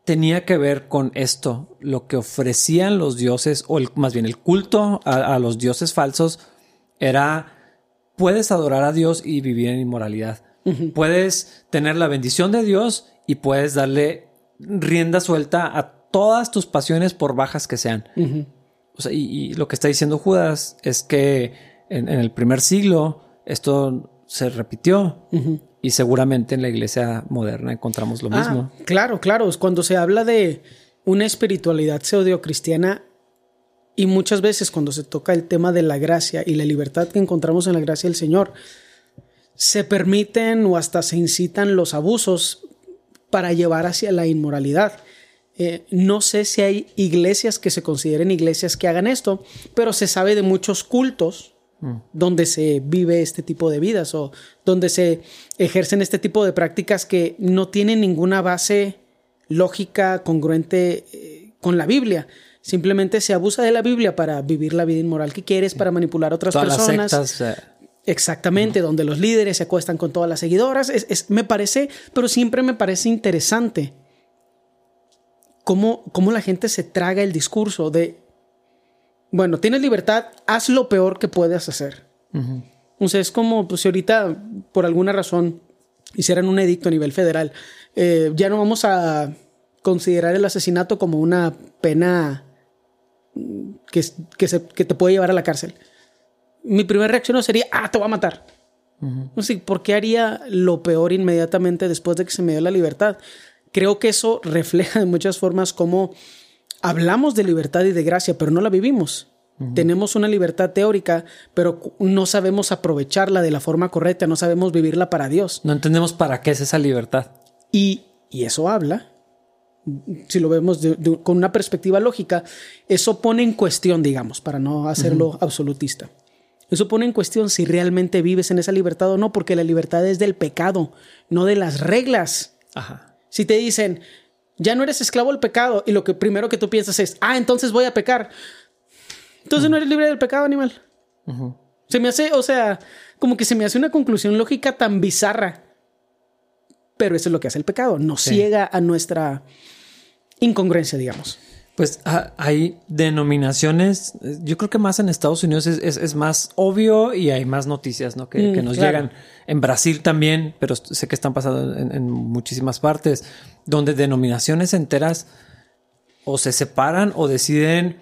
tenía que ver con esto, lo que ofrecían los dioses, o más bien el culto a, los dioses falsos, era, puedes adorar a Dios y vivir en inmoralidad. Puedes tener la bendición de Dios y puedes darle rienda suelta a todas tus pasiones por bajas que sean. o sea, y, lo que está diciendo Judas es que en, el primer siglo esto se repitió y seguramente en la iglesia moderna encontramos lo mismo. Ah, claro, claro. Cuando se habla de una espiritualidad pseudo-cristiana y muchas veces cuando se toca el tema de la gracia y la libertad que encontramos en la gracia del Señor, se permiten o hasta se incitan los abusos para llevar hacia la inmoralidad. Eh, no sé si hay iglesias que se consideren iglesias que hagan esto, pero se sabe de muchos cultos donde se vive este tipo de vidas o donde se ejercen este tipo de prácticas que no tienen ninguna base lógica congruente eh, con la Biblia. Simplemente se abusa de la Biblia para vivir la vida inmoral que quieres, para manipular a otras personas. Eh. Exactamente, donde los líderes se acuestan con todas las seguidoras. me parece, pero siempre me parece interesante cómo, cómo la gente se traga el discurso de bueno, tienes libertad, haz lo peor que puedas hacer. O sea, es como pues, si ahorita, por alguna razón, hicieran un edicto a nivel federal, eh, ya no vamos a considerar el asesinato como una pena que, que, se, que, te puede llevar a la cárcel. Mi primera reacción no sería, ah, te voy a matar. No sé, ¿por qué haría lo peor inmediatamente después de que se me dio la libertad? Creo que eso refleja de muchas formas cómo hablamos de libertad y de gracia, pero no la vivimos. Tenemos una libertad teórica, pero no sabemos aprovecharla de la forma correcta, no sabemos vivirla para Dios. No entendemos para qué es esa libertad. Y, eso habla, si lo vemos con una perspectiva lógica, eso pone en cuestión, digamos, para no hacerlo absolutista. Eso pone en cuestión si realmente vives en esa libertad o no, porque la libertad es del pecado, no de las reglas. Si te dicen, ya no eres esclavo del pecado y lo que primero que tú piensas es, ah, entonces voy a pecar. Entonces no eres libre del pecado, animal. Se me hace, o sea, como que se me hace una conclusión lógica tan bizarra. Pero eso es lo que hace el pecado, nos ciega a nuestra incongruencia, digamos. Pues ah, hay denominaciones, yo creo que más en Estados Unidos es, más obvio y hay más noticias ¿no? que, mm, nos llegan. En Brasil también, pero sé que están pasando en, muchísimas partes, donde denominaciones enteras o se separan o deciden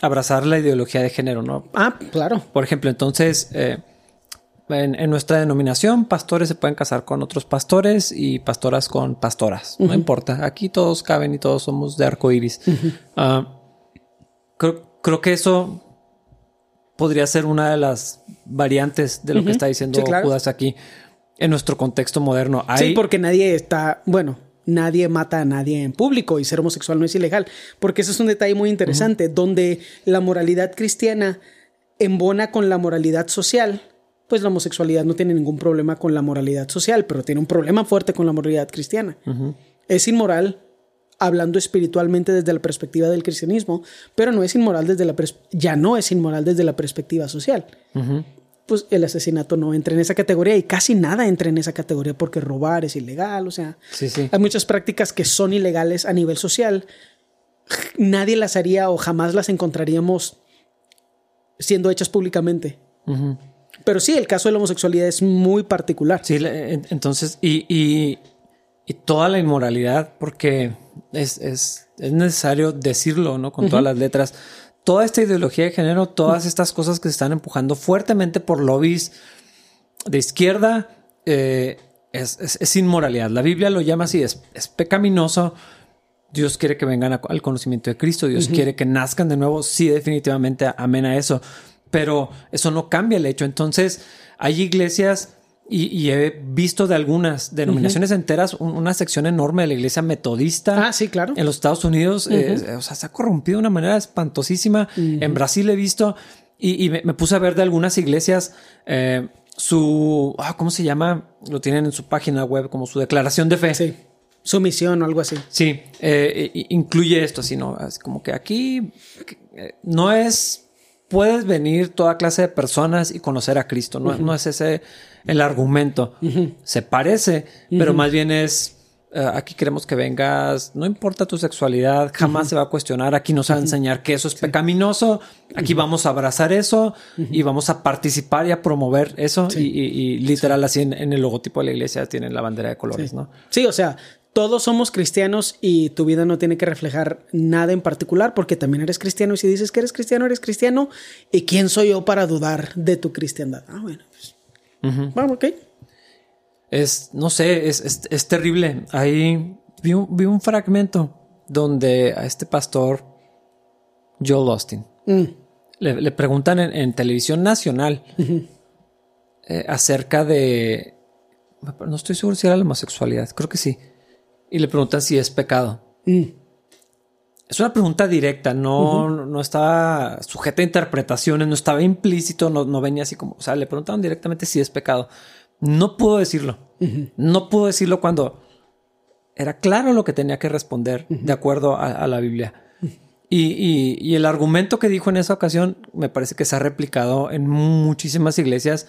abrazar la ideología de género, ¿no? Ah, claro. Por ejemplo, entonces... Eh, en, nuestra denominación, pastores se pueden casar con otros pastores y pastoras con pastoras. No importa. Aquí todos caben y todos somos de arco iris. Ah, creo, que eso podría ser una de las variantes de lo que está diciendo Judas aquí en nuestro contexto moderno. Sí, porque nadie está, bueno, nadie mata a nadie en público y ser homosexual no es ilegal, porque eso es un detalle muy interesante, donde la moralidad cristiana embona con la moralidad social pues la homosexualidad no tiene ningún problema con la moralidad social, pero tiene un problema fuerte con la moralidad cristiana. Es inmoral hablando espiritualmente desde la perspectiva del cristianismo, pero no es inmoral desde la ya no es inmoral desde la perspectiva social. Pues el asesinato no entra en esa categoría y casi nada entra en esa categoría porque robar es ilegal, o sea, hay muchas prácticas que son ilegales a nivel social. Nadie las haría o jamás las encontraríamos siendo hechas públicamente. Pero sí, el caso de la homosexualidad es muy particular. Sí, entonces, y, y toda la inmoralidad, porque es, es, es necesario decirlo, ¿no? Con todas las letras. Toda esta ideología de género, todas estas cosas que se están empujando fuertemente por lobbies de izquierda, eh, es, es, inmoralidad. La Biblia lo llama así, es, es pecaminoso. Dios quiere que vengan al conocimiento de Cristo, Dios quiere que nazcan de nuevo. Sí, definitivamente, amén a eso. Pero eso no cambia el hecho. Entonces, hay iglesias y, he visto de algunas denominaciones enteras una sección enorme de la iglesia metodista. Ah, sí, claro. En los Estados Unidos. Eh, o sea, se ha corrompido de una manera espantosísima. En Brasil he visto y, me, puse a ver de algunas iglesias eh, su. Ah, ¿Cómo se llama? Lo tienen en su página web como su declaración de fe. Sí. Su misión o algo así. Sí. Eh, incluye esto, así, ¿no? como que aquí no es. Puedes venir toda clase de personas y conocer a Cristo. No, no es ese el argumento. Se parece, pero más bien es, eh, aquí queremos que vengas, no importa tu sexualidad, jamás se va a cuestionar, aquí nos va a enseñar que eso es pecaminoso, aquí vamos a abrazar eso y vamos a participar y a promover eso y, literal así en, el logotipo de la iglesia tienen la bandera de colores, ¿no? Sí, o sea, todos somos cristianos y tu vida no tiene que reflejar nada en particular porque también eres cristiano y si dices que eres cristiano, eres cristiano y quién soy yo para dudar de tu cristiandad. Ah, bueno, pues Vamos, ok. Es, no sé, es, terrible. Ahí vi un, fragmento donde a este pastor, Joel Austin, mm. le, preguntan en, televisión nacional eh, acerca de. No estoy seguro si era la homosexualidad, creo que sí. Y le preguntan si es pecado. Mm. Es una pregunta directa, no, no estaba sujeta a interpretaciones, no estaba implícito, no, venía así como, o sea, le preguntaron directamente si es pecado. No pudo decirlo. No pudo decirlo cuando era claro lo que tenía que responder de acuerdo a, la Biblia. Y, y, el argumento que dijo en esa ocasión me parece que se ha replicado en muchísimas iglesias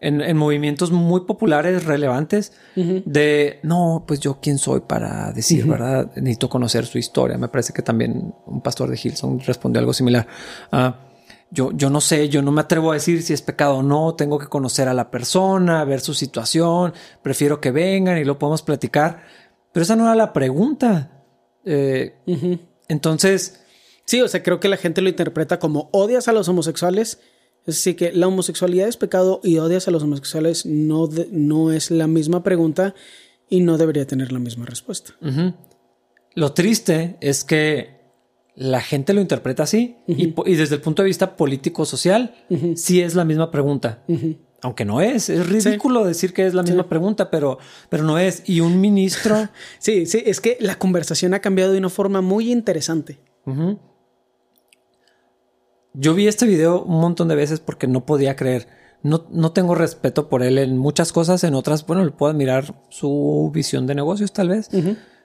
en, movimientos muy populares, relevantes, de no, pues yo quién soy para decir, ¿verdad? Necesito conocer su historia. Me parece que también un pastor de Hilson respondió algo similar. Ah, yo, yo no sé, yo no me atrevo a decir si es pecado o no, tengo que conocer a la persona, ver su situación, prefiero que vengan y lo podemos platicar. Pero esa no era la pregunta. Eh, entonces... Sí, o sea, creo que la gente lo interpreta como odias a los homosexuales decir, que la homosexualidad es pecado y odias a los homosexuales no, no es la misma pregunta y no debería tener la misma respuesta. Lo triste es que la gente lo interpreta así y, desde el punto de vista político-social sí es la misma pregunta. Aunque no es, es ridículo decir que es la misma pregunta, pero, pero no es. Y un ministro... sí, sí, es que la conversación ha cambiado de una forma muy interesante. Yo vi este video un montón de veces porque no podía creer. No, no tengo respeto por él en muchas cosas, en otras, bueno, le puedo admirar su visión de negocios tal vez,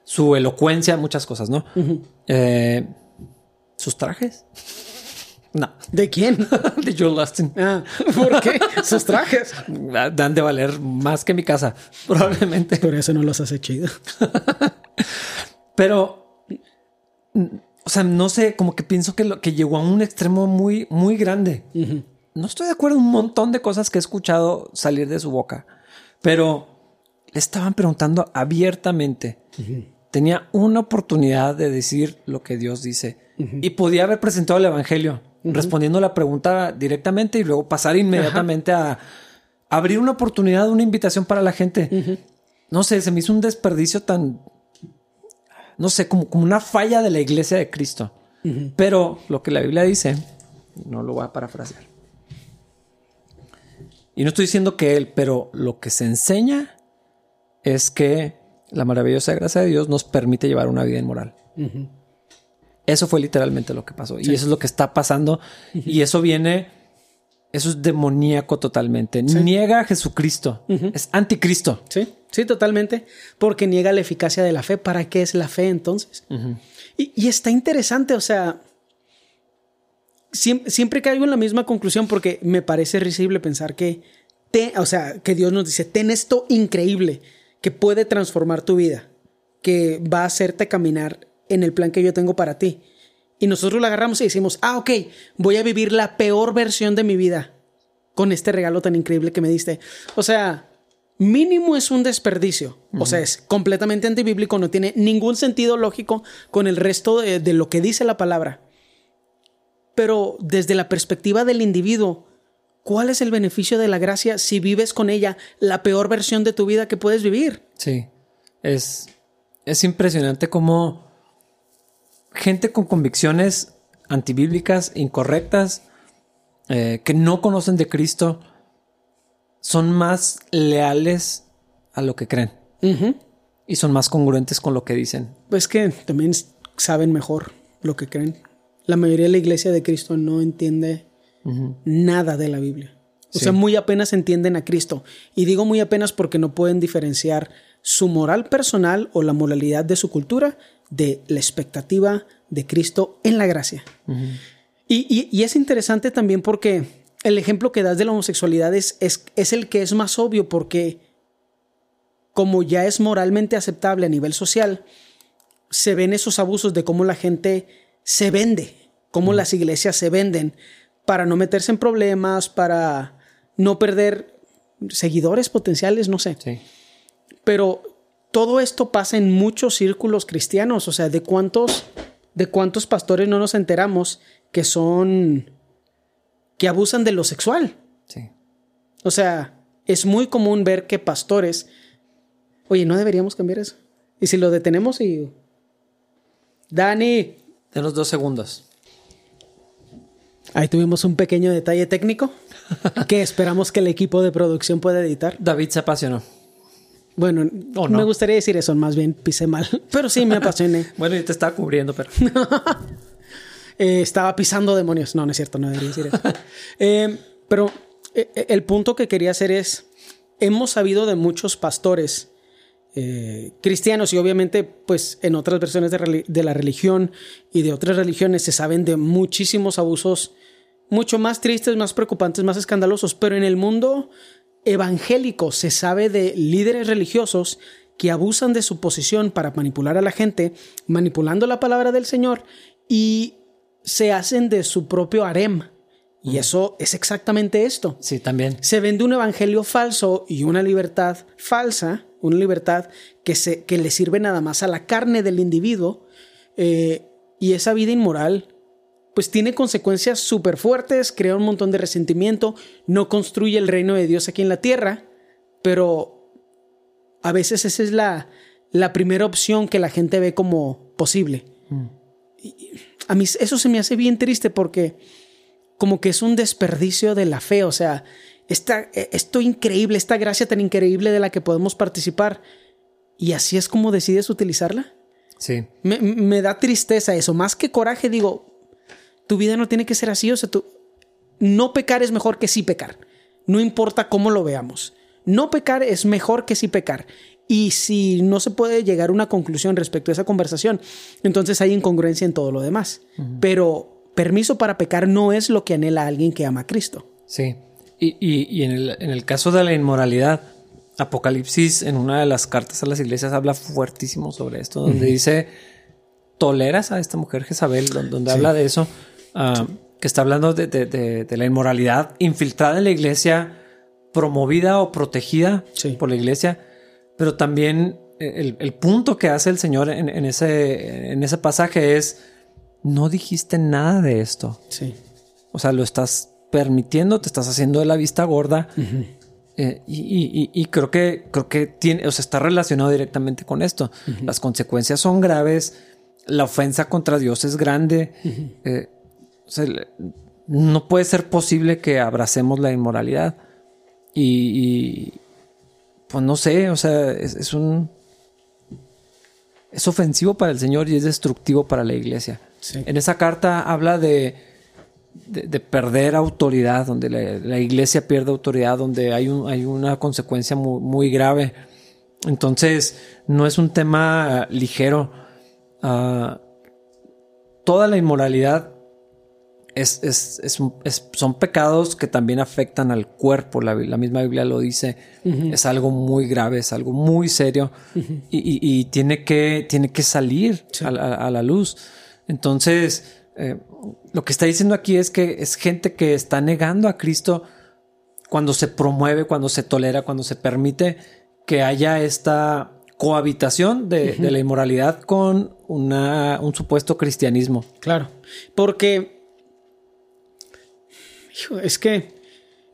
su elocuencia, muchas cosas, ¿no? Eh, sus trajes. No. ¿De quién? de Joel Austin. Ah, ¿por qué? Sus trajes. Dan de valer más que mi casa, probablemente. Por eso no los hace chido. Pero o sea, no sé, como que pienso que, lo, que llegó a un extremo muy, muy grande. No estoy de acuerdo en un montón de cosas que he escuchado salir de su boca, pero le estaban preguntando abiertamente. Tenía una oportunidad de decir lo que Dios dice. Y podía haber presentado el Evangelio respondiendo la pregunta directamente y luego pasar inmediatamente a abrir una oportunidad, una invitación para la gente. No sé, se me hizo un desperdicio tan no sé, como, como una falla de la iglesia de Cristo. Pero lo que la Biblia dice, no lo voy a parafrasear. Y no estoy diciendo que él, pero lo que se enseña es que la maravillosa gracia de Dios nos permite llevar una vida inmoral. Eso fue literalmente lo que pasó. Y eso es lo que está pasando. Y eso viene eso es demoníaco totalmente. Niega a Jesucristo. Es anticristo. Sí, sí, totalmente. Porque niega la eficacia de la fe. ¿Para qué es la fe entonces? y, y, está interesante, o sea, siempre, siempre, caigo en la misma conclusión porque me parece risible pensar que, te, o sea, que Dios nos dice, ten esto increíble que puede transformar tu vida, que va a hacerte caminar en el plan que yo tengo para ti. Y nosotros lo agarramos y decimos, ah, ok, voy a vivir la peor versión de mi vida con este regalo tan increíble que me diste. O sea, mínimo es un desperdicio. O sea, es completamente antibíblico, no tiene ningún sentido lógico con el resto de, de, lo que dice la palabra. Pero desde la perspectiva del individuo, ¿cuál es el beneficio de la gracia si vives con ella la peor versión de tu vida que puedes vivir? Sí, es, es impresionante cómo gente con convicciones antibíblicas, incorrectas, eh, que no conocen de Cristo, son más leales a lo que creen. Y son más congruentes con lo que dicen. Pues que también saben mejor lo que creen. La mayoría de la iglesia de Cristo no entiende nada de la Biblia. O sea, muy apenas entienden a Cristo. Y digo muy apenas porque no pueden diferenciar su moral personal o la moralidad de su cultura de la expectativa de Cristo en la gracia. y, es interesante también porque el ejemplo que das de la homosexualidad es, es, el que es más obvio porque como ya es moralmente aceptable a nivel social, se ven esos abusos de cómo la gente se vende, cómo las iglesias se venden para no meterse en problemas, para no perder seguidores potenciales, no sé. Pero todo esto pasa en muchos círculos cristianos, o sea, de cuántos de cuántos pastores no nos enteramos que son que abusan de lo sexual. Sí. O sea, es muy común ver que pastores, oye, no deberíamos cambiar eso. Y si lo detenemos y Dani, los dos segundos. Ahí tuvimos un pequeño detalle técnico que esperamos que el equipo de producción pueda editar. David se apasionó. Bueno, no? me gustaría decir eso, más bien pisé mal, pero sí me apasioné. bueno, y te estaba cubriendo, pero... Eh, estaba pisando demonios. No, no es cierto, no debería decir eso. Eh, pero eh, el punto que quería hacer es, hemos sabido de muchos pastores cristianos y obviamente pues en otras versiones de, de, la religión y de otras religiones se saben de muchísimos abusos mucho más tristes, más preocupantes, más escandalosos, pero en el mundo evangélico se sabe de líderes religiosos que abusan de su posición para manipular a la gente, manipulando la palabra del Señor y se hacen de su propio harem. Y eso es exactamente esto. Sí, también. Se vende un evangelio falso y una libertad falsa, una libertad que, se, que le sirve nada más a la carne del individuo. Eh, y esa vida inmoral pues tiene consecuencias súper fuertes, crea un montón de resentimiento, no construye el reino de Dios aquí en la tierra, pero a veces esa es la, la primera opción que la gente ve como posible. Mm. a mí eso se me hace bien triste porque como que es un desperdicio de la fe, o sea, esta, esto increíble, esta gracia tan increíble de la que podemos participar, y así es como decides utilizarla. Sí. Me, me da tristeza eso, más que coraje, digo, tu vida no tiene que ser así. O sea, tú, no pecar es mejor que sí pecar. No importa cómo lo veamos. No pecar es mejor que sí pecar. Y si no se puede llegar a una conclusión respecto a esa conversación, entonces hay incongruencia en todo lo demás. Pero permiso para pecar no es lo que anhela alguien que ama a Cristo. Sí. Y, en, el, caso de la inmoralidad, Apocalipsis en una de las cartas a las iglesias habla fuertísimo sobre esto, donde dice, toleras a esta mujer Jezabel, donde, habla de eso. Ah, que está hablando de, la inmoralidad infiltrada en la iglesia, promovida o protegida por la iglesia, pero también eh, el, punto que hace el Señor en, ese, en ese pasaje es, no dijiste nada de esto. Sí. O sea, lo estás permitiendo, te estás haciendo de la vista gorda. Eh, y, creo que creo que tiene, o sea, está relacionado directamente con esto. Las consecuencias son graves, la ofensa contra Dios es grande no puede ser posible que abracemos la inmoralidad. Y, pues no sé, o sea, es, un... Es ofensivo para el Señor y es destructivo para la iglesia. En esa carta habla de, de, perder autoridad, donde la, iglesia pierde autoridad, donde hay, un, hay una consecuencia muy, grave. Entonces, no es un tema ligero. Ah, toda la inmoralidad es, son pecados que también afectan al cuerpo. La, misma Biblia lo dice. Es algo muy grave, es algo muy serio y, tiene, que, tiene que salir a, la luz. Entonces, eh, lo que está diciendo aquí es que es gente que está negando a Cristo cuando se promueve, cuando se tolera, cuando se permite que haya esta cohabitación de, la inmoralidad con una, un supuesto cristianismo. Claro, porque es que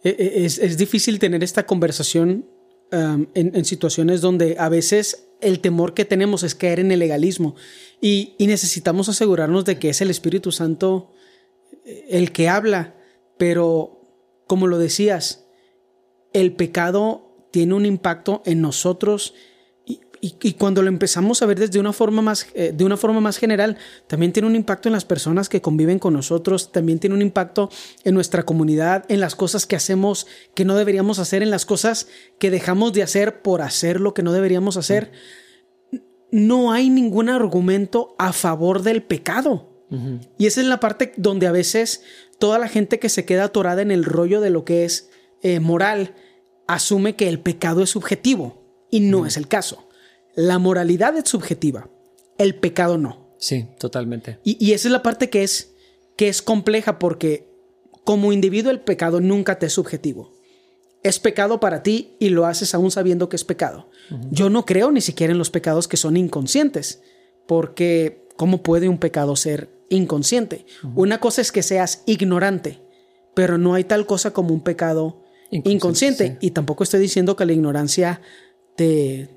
e, e, es, difícil tener esta conversación um, en, situaciones donde a veces el temor que tenemos es caer en el legalismo y, necesitamos asegurarnos de que es el Espíritu Santo eh, el que habla, pero como lo decías, el pecado tiene un impacto en nosotros y, cuando lo empezamos a ver desde una forma más, eh, de una forma más general, también tiene un impacto en las personas que conviven con nosotros, también tiene un impacto en nuestra comunidad, en las cosas que hacemos que no deberíamos hacer, en las cosas que dejamos de hacer por hacer lo que no deberíamos hacer. No hay ningún argumento a favor del pecado. Y esa es la parte donde a veces toda la gente que se queda atorada en el rollo de lo que es eh, moral asume que el pecado es subjetivo y no es el caso. La moralidad es subjetiva, el pecado no. Sí, totalmente. Y, esa es la parte que es, que es compleja porque como individuo el pecado nunca te es subjetivo. Es pecado para ti y lo haces aún sabiendo que es pecado. Yo no creo ni siquiera en los pecados que son inconscientes, porque ¿cómo puede un pecado ser inconsciente? Una cosa es que seas ignorante, pero no hay tal cosa como un pecado inconsciente. Y tampoco estoy diciendo que la ignorancia te,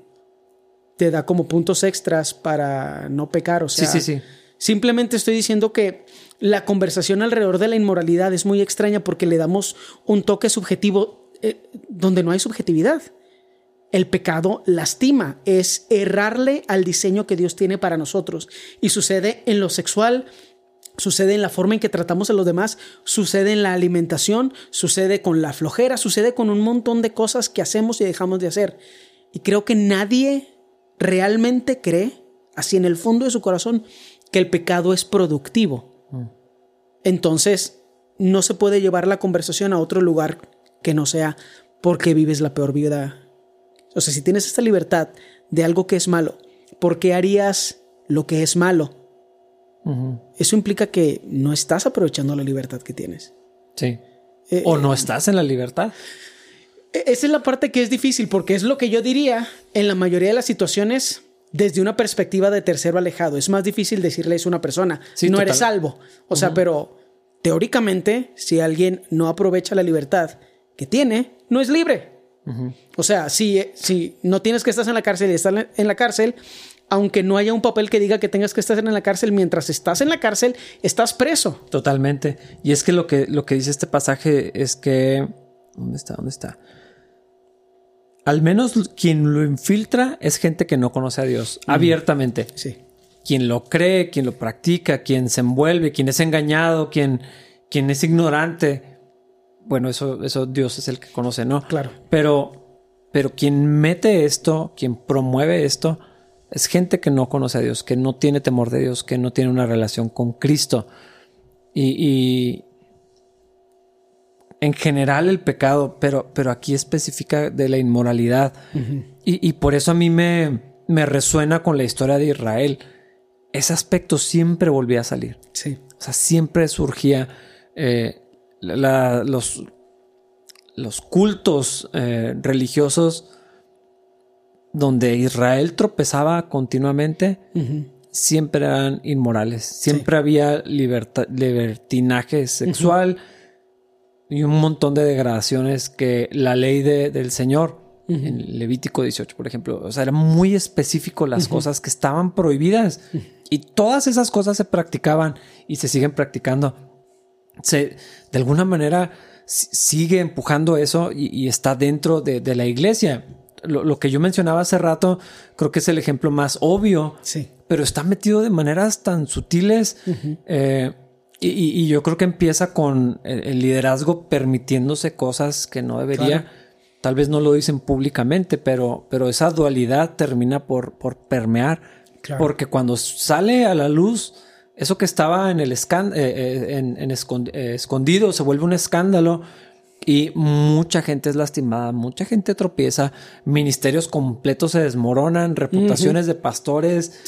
te da como puntos extras para no pecar. O sea, sí, sí, sí. simplemente estoy diciendo que la conversación alrededor de la inmoralidad es muy extraña porque le damos un toque subjetivo eh, donde no hay subjetividad. El pecado lastima, es errarle al diseño que Dios tiene para nosotros. Y sucede en lo sexual, sucede en la forma en que tratamos a los demás, sucede en la alimentación, sucede con la flojera, sucede con un montón de cosas que hacemos y dejamos de hacer. Y creo que nadie realmente cree, así en el fondo de su corazón, que el pecado es productivo. Mm. Entonces, no se puede llevar la conversación a otro lugar que no sea porque vives la peor vida. O sea, si tienes esta libertad de algo que es malo, ¿por qué harías lo que es malo? Eso implica que no estás aprovechando la libertad que tienes. Sí. Eh, o no estás en la libertad. E-, esa es la parte que es difícil porque es lo que yo diría en la mayoría de las situaciones desde una perspectiva de tercero alejado. Es más difícil decirle eso a una persona. Si no eres salvo. O sea, pero teóricamente, si alguien no aprovecha la libertad que tiene, no es libre. O sea, si, si no tienes que estar en la cárcel y estás en la cárcel, aunque no haya un papel que diga que tengas que estar en la cárcel, mientras estás en la cárcel, estás preso. Totalmente. Y es que lo que, lo que dice este pasaje es que... ¿Dónde está? ¿Dónde está? Al menos quien lo infiltra es gente que no conoce a Dios abiertamente. Sí. Quien lo cree, quien lo practica, quien se envuelve, quien es engañado, quien, quien es ignorante. Bueno, eso, eso Dios es el que conoce, ¿no? Claro. Pero, pero quien mete esto, quien promueve esto, es gente que no conoce a Dios, que no tiene temor de Dios, que no tiene una relación con Cristo. y, en general el pecado, pero, pero aquí especifica de la inmoralidad. y, por eso a mí me, me resuena con la historia de Israel. Ese aspecto siempre volvía a salir. Sí. O sea, siempre surgía eh, los, los cultos eh, religiosos donde Israel tropezaba continuamente. Siempre eran inmorales. Siempre había libertinaje sexual y un montón de degradaciones que la ley del Señor, en Levítico 18, por ejemplo, o sea, era muy específico las cosas que estaban prohibidas y todas esas cosas se practicaban y se siguen practicando. Se, de alguna manera sigue empujando eso y, está dentro de, la iglesia. Lo, que yo mencionaba hace rato, creo que es el ejemplo más obvio, sí. pero está metido de maneras tan sutiles Y, yo creo que empieza con el, liderazgo permitiéndose cosas que no debería. Tal vez no lo dicen públicamente, pero, pero esa dualidad termina por, por permear. Porque cuando sale a la luz eso que estaba en el eh, eh, en, eh, escondido se vuelve un escándalo y mucha gente es lastimada, mucha gente tropieza, ministerios completos se desmoronan, reputaciones de pastores,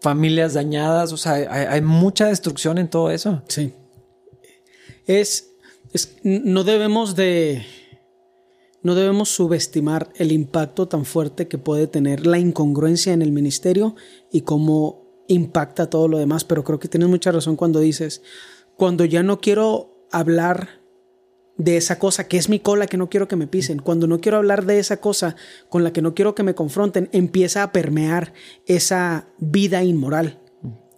familias dañadas, o sea, hay, mucha destrucción en todo eso. Sí. Es, es, no debemos de, no debemos subestimar el impacto tan fuerte que puede tener la incongruencia en el ministerio y cómo impacta todo lo demás, pero creo que tienes mucha razón cuando dices, cuando ya no quiero hablar de esa cosa que es mi cola que no quiero que me pisen, cuando no quiero hablar de esa cosa con la que no quiero que me confronten, empieza a permear esa vida inmoral.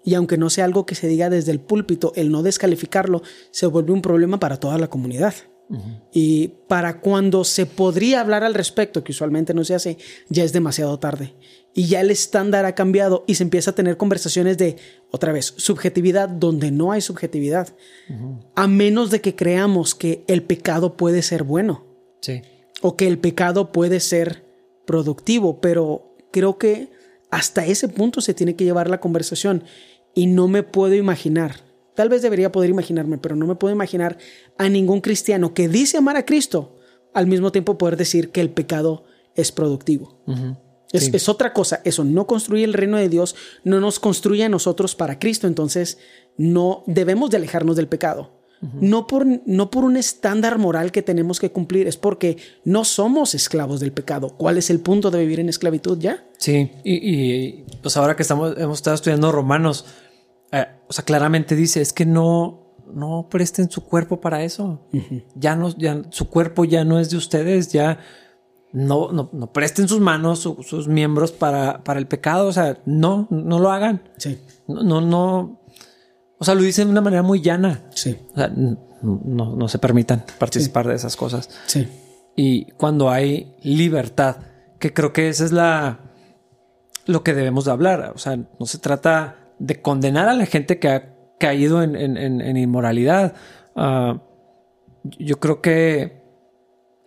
Y aunque no sea algo que se diga desde el púlpito, el no descalificarlo se vuelve un problema para toda la comunidad. Y para cuando se podría hablar al respecto, que usualmente no se hace, ya es demasiado tarde y ya el estándar ha cambiado y se empieza a tener conversaciones de, otra vez, subjetividad donde no hay subjetividad, a menos de que creamos que el pecado puede ser bueno. Sí. O que el pecado puede ser productivo, pero creo que hasta ese punto se tiene que llevar la conversación y no me puedo imaginar, tal vez debería poder imaginarme, pero no me puedo imaginar a ningún cristiano que dice amar a Cristo al mismo tiempo poder decir que el pecado es productivo. Es, otra cosa, eso no construye el reino de Dios, no nos construye a nosotros para Cristo, entonces no debemos de alejarnos del pecado. no, por, no por un estándar moral que tenemos que cumplir, es porque no somos esclavos del pecado. ¿Cuál es el punto de vivir en esclavitud ya? Sí, y, pues ahora que estamos, hemos estado estudiando Romanos, eh, o sea, claramente dice, es que no, no presten su cuerpo para eso. Ya no, ya su cuerpo ya no es de ustedes, ya no, no, no presten sus manos, sus miembros para, para, el pecado. O sea, no, no lo hagan. Sí. No, no, O sea, lo dicen de una manera muy llana. Sí. O sea, no, no se permitan participar de esas cosas. Sí. Y cuando hay libertad, que creo que esa es la lo que debemos de hablar. O sea, no se trata de condenar a la gente que ha caído en, en, inmoralidad. Ah, yo creo que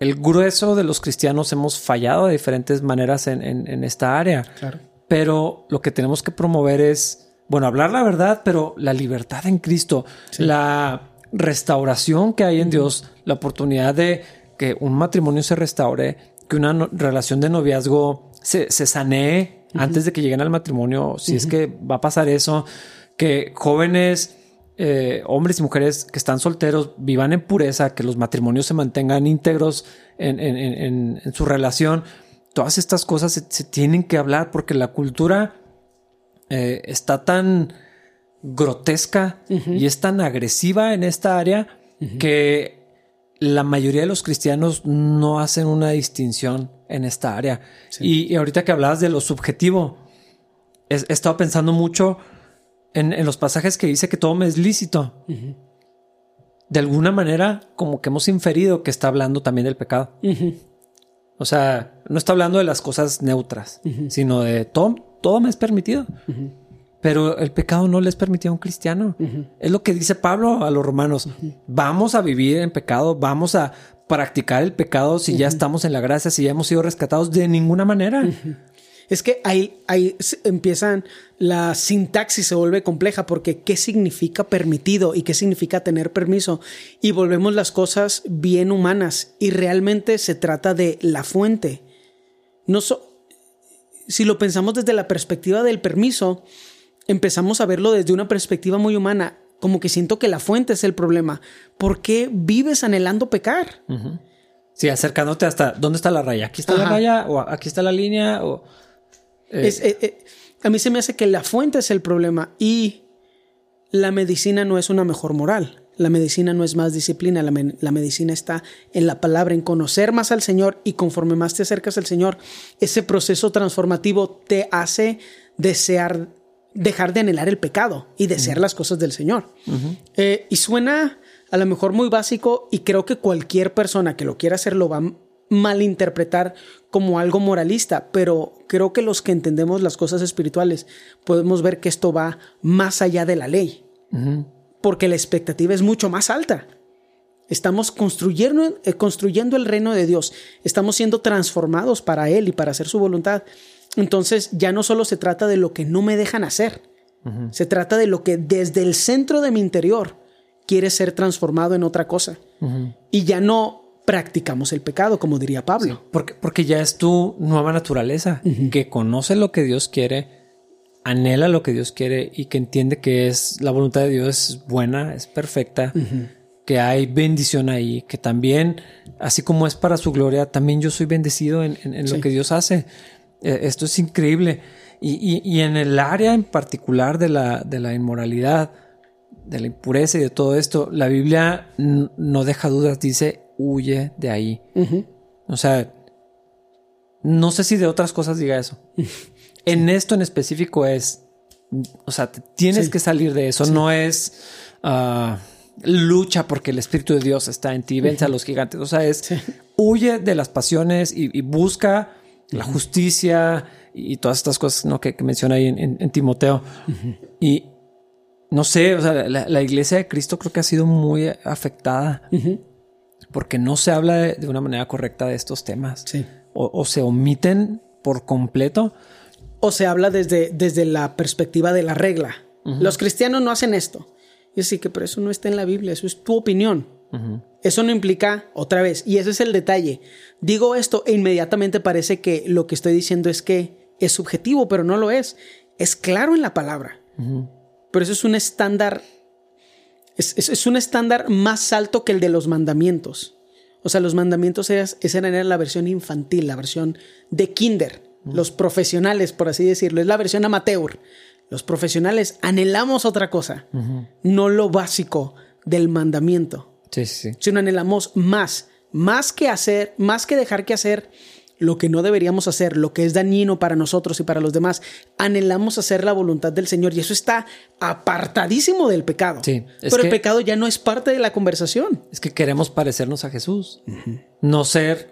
el grueso de los cristianos hemos fallado de diferentes maneras en, esta área. Claro. Pero lo que tenemos que promover es, bueno, hablar la verdad, pero la libertad en Cristo, la restauración que hay en Dios, la oportunidad de que un matrimonio se restaure, que una relación de noviazgo se, se sanee antes de que lleguen al matrimonio, si es que va a pasar eso, que jóvenes eh, hombres y mujeres que están solteros vivan en pureza, que los matrimonios se mantengan íntegros en, su relación. Todas estas cosas se, tienen que hablar porque la cultura eh, está tan grotesca y es tan agresiva en esta área que la mayoría de los cristianos no hacen una distinción en esta área. Y, ahorita que hablabas de lo subjetivo, he estado pensando mucho en, los pasajes que dice que todo me es lícito. De alguna manera, como que hemos inferido que está hablando también del pecado. O sea, no está hablando de las cosas neutras, sino de todo, todo me es permitido. Pero el pecado no le es permitido a un cristiano. Es lo que dice Pablo a los romanos. Vamos a vivir en pecado, vamos a practicar el pecado si ya estamos en la gracia, si ya hemos sido rescatados de ninguna manera. Es que ahí, ahí empiezan, la sintaxis se vuelve compleja porque qué significa permitido y qué significa tener permiso. Y volvemos las cosas bien humanas y realmente se trata de la fuente. No si lo pensamos desde la perspectiva del permiso, empezamos a verlo desde una perspectiva muy humana, como que siento que la fuente es el problema. ¿Por qué vives anhelando pecar? Sí, acercándote hasta dónde está la raya. Aquí está la raya o aquí está la línea o eh, eh, eh, a mí se me hace que la fuente es el problema y la medicina no es una mejor moral. La medicina no es más disciplina, la, medicina está en la palabra, en conocer más al Señor y conforme más te acercas al Señor, ese proceso transformativo te hace desear, dejar de anhelar el pecado y desear las cosas del Señor. y suena a lo mejor muy básico y creo que cualquier persona que lo quiera hacer lo va a malinterpretar como algo moralista, pero creo que los que entendemos las cosas espirituales podemos ver que esto va más allá de la ley. porque la expectativa es mucho más alta. Estamos construyendo, eh, construyendo el reino de Dios. Estamos siendo transformados para Él y para hacer su voluntad. Entonces ya no solo se trata de lo que no me dejan hacer, se trata de lo que desde el centro de mi interior quiere ser transformado en otra cosa. Y ya no practicamos el pecado, como diría Pablo. porque, porque ya es tu nueva naturaleza, que conoce lo que Dios quiere, anhela lo que Dios quiere y que entiende que es la voluntad de Dios es buena, es perfecta, que hay bendición ahí, que también, así como es para su gloria, también yo soy bendecido en, lo que Dios hace. Eh, esto es increíble. Y, en el área en particular de la, de la inmoralidad, de la impureza y de todo esto, la Biblia no deja dudas, dice, huye de ahí. O sea, no sé si de otras cosas diga eso. En esto en específico es, o sea, tienes que salir de eso, no es... Ah, lucha porque el Espíritu de Dios está en ti, vence a los gigantes. O sea, es huye de las pasiones y busca la justicia y todas estas cosas ¿no? que, menciona ahí en, Timoteo. Y no sé, o sea, la, iglesia de Cristo creo que ha sido muy afectada porque no se habla de, una manera correcta de estos temas. O, se omiten por completo. O se habla desde, desde la perspectiva de la regla. Los cristianos no hacen esto. Y así que, pero eso no está en la Biblia, eso es tu opinión. Eso no implica, otra vez, y ese es el detalle. Digo esto e inmediatamente parece que lo que estoy diciendo es que es subjetivo, pero no lo es. Es claro en la palabra. Pero eso es un estándar, es, un estándar más alto que el de los mandamientos. O sea, los mandamientos esa era la versión infantil, la versión de kinder, los profesionales, por así decirlo. Es la versión amateur. Los profesionales anhelamos otra cosa, no lo básico del mandamiento. Sí, sí, Sino anhelamos más, más que hacer, más que dejar que hacer lo que no deberíamos hacer, lo que es dañino para nosotros y para los demás. Anhelamos hacer la voluntad del Señor y eso está apartadísimo del pecado. Sí, Pero el pecado ya no es parte de la conversación. Es que queremos parecernos a Jesús, no ser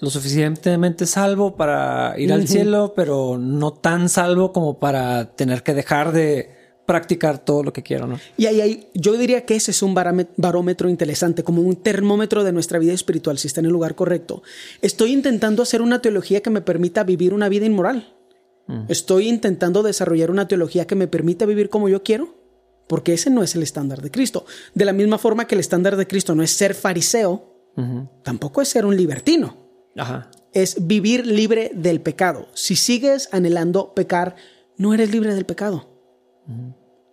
lo suficientemente salvo para ir al cielo, pero no tan salvo como para tener que dejar de practicar todo lo que quiero, ¿no? Y ahí, yo diría que ese es un barómetro interesante, como un termómetro de nuestra vida espiritual, si está en el lugar correcto. Estoy intentando hacer una teología que me permita vivir una vida inmoral. Mm. Estoy intentando desarrollar una teología que me permita vivir como yo quiero, porque ese no es el estándar de Cristo. De la misma forma que el estándar de Cristo no es ser fariseo, tampoco es ser un libertino. Es vivir libre del pecado. Si sigues anhelando pecar, no eres libre del pecado.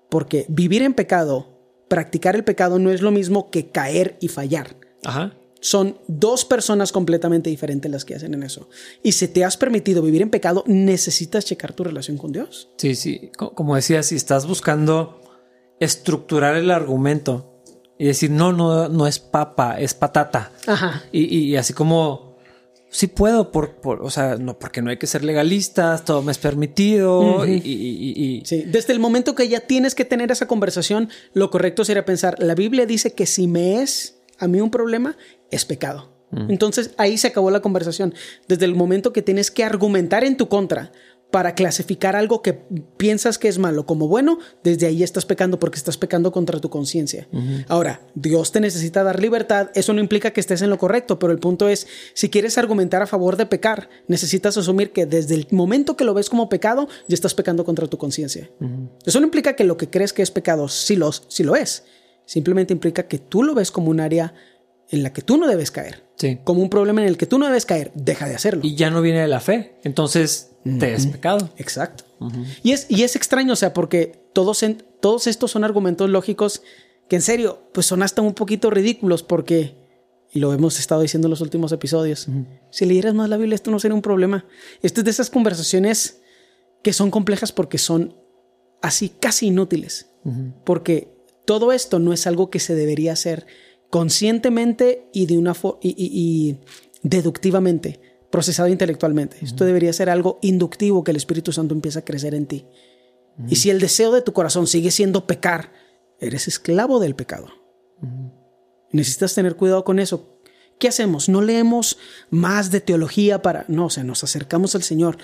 Porque vivir en pecado, practicar el pecado no es lo mismo que caer y fallar. Ajá. Son dos personas completamente diferentes las que hacen en eso. Y si te has permitido vivir en pecado, necesitas checar tu relación con Dios. Sí, sí. Como decía, si estás buscando estructurar el argumento y decir, no, no, no es papa, es patata. Ajá. y así como sí puedo, por, por, o sea, no, porque no hay que ser legalistas, todo me es permitido y, Sí, desde el momento que ya tienes que tener esa conversación, lo correcto sería pensar, la Biblia dice que si me es a mí un problema, es pecado. Entonces ahí se acabó la conversación. Desde el momento que tienes que argumentar en tu contra para clasificar algo que piensas que es malo como bueno, desde ahí estás pecando porque estás pecando contra tu conciencia. Ahora, Dios te necesita dar libertad, eso no implica que estés en lo correcto, pero el punto es, si quieres argumentar a favor de pecar, necesitas asumir que desde el momento que lo ves como pecado, ya estás pecando contra tu conciencia. Eso no implica que lo que crees que es pecado sí lo, sí lo es, simplemente implica que tú lo ves como un área en la que tú no debes caer. Como un problema en el que tú no debes caer, deja de hacerlo. Y ya no viene de la fe. Entonces te es pecado. Exacto. y, es, y es extraño, o sea, porque todos, todos estos son argumentos lógicos que en serio, pues son hasta un poquito ridículos porque, y lo hemos estado diciendo en los últimos episodios, si leyeras más la Biblia esto no sería un problema. Esto es de esas conversaciones que son complejas porque son así casi inútiles. Porque todo esto no es algo que se debería hacer conscientemente y de una y, deductivamente, procesado intelectualmente. Esto debería ser algo inductivo que el Espíritu Santo empieza a crecer en ti. Y si el deseo de tu corazón sigue siendo pecar, eres esclavo del pecado. Necesitas tener cuidado con eso. ¿Qué hacemos? No leemos más de teología para... No, o sea, nos acercamos al Señor.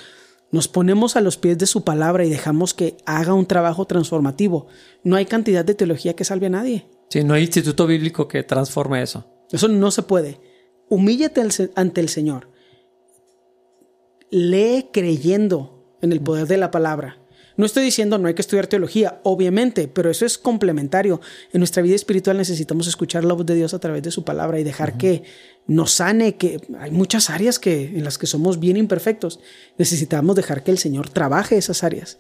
nos ponemos a los pies de su palabra y dejamos que haga un trabajo transformativo, no hay cantidad de teología que salve a nadie. Sí, no hay instituto bíblico que transforme eso. Eso no se puede. Humíllate ante el Señor. Lee creyendo en el poder de la palabra. No estoy diciendo no hay que estudiar teología, obviamente, pero eso es complementario. En nuestra vida espiritual necesitamos escuchar la voz de Dios a través de su palabra y dejar que nos sane, que hay muchas áreas que, en las que somos bien imperfectos. Necesitamos dejar que el Señor trabaje esas áreas.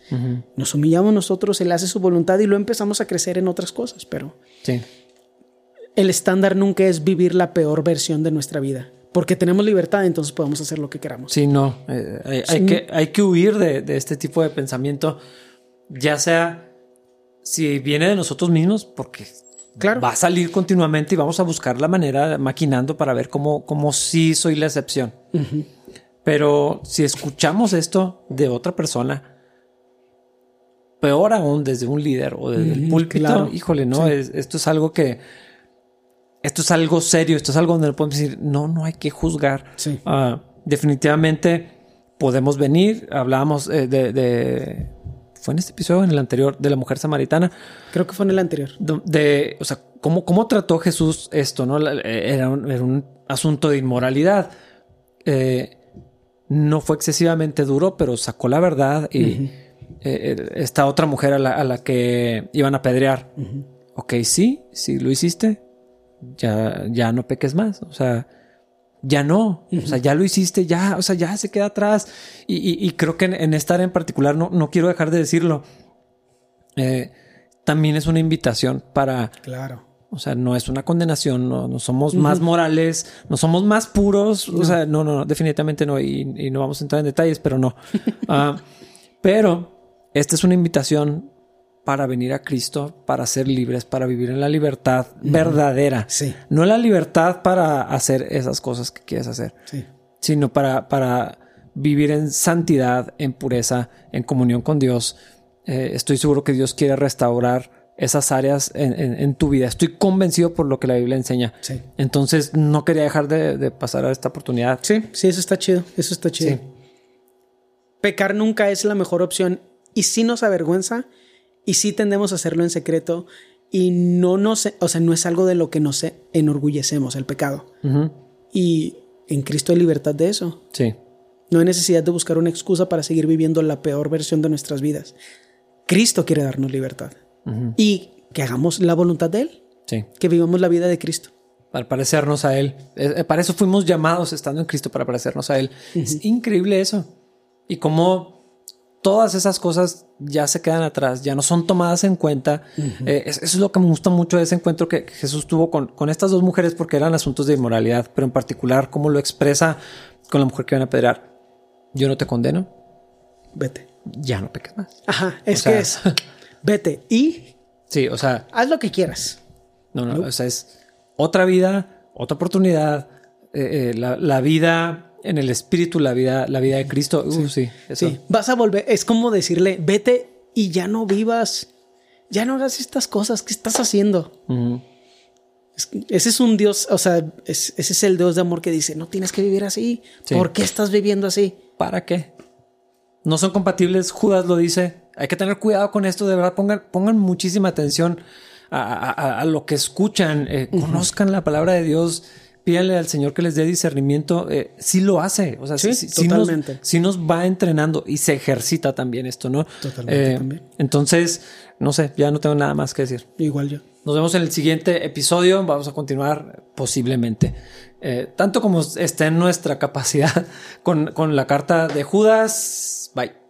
Nos humillamos nosotros, Él hace su voluntad y luego empezamos a crecer en otras cosas, pero el estándar nunca es vivir la peor versión de nuestra vida porque tenemos libertad, entonces podemos hacer lo que queramos. Sí, no. Eh, hay, que, hay que huir de, este tipo de pensamiento, ya sea si viene de nosotros mismos, porque claro. va a salir continuamente y vamos a buscar la manera maquinando para ver cómo, cómo sí soy la excepción. Pero si escuchamos esto de otra persona, peor aún desde un líder o desde el púlpito, híjole, no, esto es algo que esto es algo serio, esto es algo donde podemos decir, no, no hay que juzgar. Ah, definitivamente podemos venir, hablábamos eh, de, fue en este episodio, en el anterior, de la mujer samaritana. Creo que fue en el anterior. De, o sea, cómo, cómo trató Jesús esto, ¿no? Eh, era un, asunto de inmoralidad. Eh, no fue excesivamente duro, pero sacó la verdad y esta otra mujer a la, que iban a pedrear. Ok, sí, sí lo hiciste, ya, ya no peques más. O sea, ya no. O sea, ya lo hiciste, ya, o sea, ya se queda atrás. Y, creo que en, esta área en particular, no, no quiero dejar de decirlo. Eh, también es una invitación para. Claro. O sea, no es una condenación, no, somos más morales, no somos más puros. O sea, no, no, definitivamente no. Y, no vamos a entrar en detalles, pero no. Ah, pero esta es una invitación para venir a Cristo, para ser libres, para vivir en la libertad verdadera. Sí. No la libertad para hacer esas cosas que quieres hacer, sí. sino para, para vivir en santidad, en pureza, en comunión con Dios. Eh, estoy seguro que Dios quiere restaurar esas áreas en, tu vida. Estoy convencido por lo que la Biblia enseña. Sí. Entonces no quería dejar de, de, pasar a esta oportunidad. Sí, sí, eso está chido. Eso está chido. Pecar nunca es la mejor opción y si nos avergüenza y sí tendemos a hacerlo en secreto y no nos, o sea, no es algo de lo que nos enorgullecemos, el pecado. Y en Cristo hay libertad de eso. Sí. No hay necesidad de buscar una excusa para seguir viviendo la peor versión de nuestras vidas. Cristo quiere darnos libertad. Y que hagamos la voluntad de Él. Sí. Que vivamos la vida de Cristo. Para parecernos a Él. Eh, eh, para eso fuimos llamados estando en Cristo, para parecernos a Él. Es increíble eso. Y cómo todas esas cosas ya se quedan atrás, ya no son tomadas en cuenta. Eh, eso es lo que me gusta mucho de ese encuentro que Jesús tuvo con, con, estas dos mujeres porque eran asuntos de inmoralidad, pero en particular cómo lo expresa con la mujer que van a pedrar. Yo no te condeno. Vete. Ya no peques más. Ajá, es que es vete y... Sí, o sea... Haz lo que quieras. No, no, o sea, es otra vida, otra oportunidad, eh, eh, la, la vida en el espíritu la vida, la vida de Cristo. Uh, sí, sí, Vas a volver. Es como decirle, vete y ya no vivas. Ya no hagas estas cosas. ¿Qué estás haciendo? ese es un Dios, o sea, ese es el Dios de amor que dice, no tienes que vivir así. ¿Por qué estás viviendo así? ¿Para qué? No son compatibles. Judas lo dice. Hay que tener cuidado con esto. De verdad, pongan, pongan muchísima atención a, lo que escuchan. Eh, conozcan la palabra de Dios pídanle al Señor que les dé discernimiento, eh, sí lo hace. O sea, sí, totalmente. Sí nos, va entrenando y se ejercita también esto, ¿no? Totalmente. Eh, entonces, no sé, ya no tengo nada más que decir. Igual yo. Nos vemos en el siguiente episodio. Vamos a continuar posiblemente. Eh, tanto como esté en nuestra capacidad con, con la carta de Judas. Bye.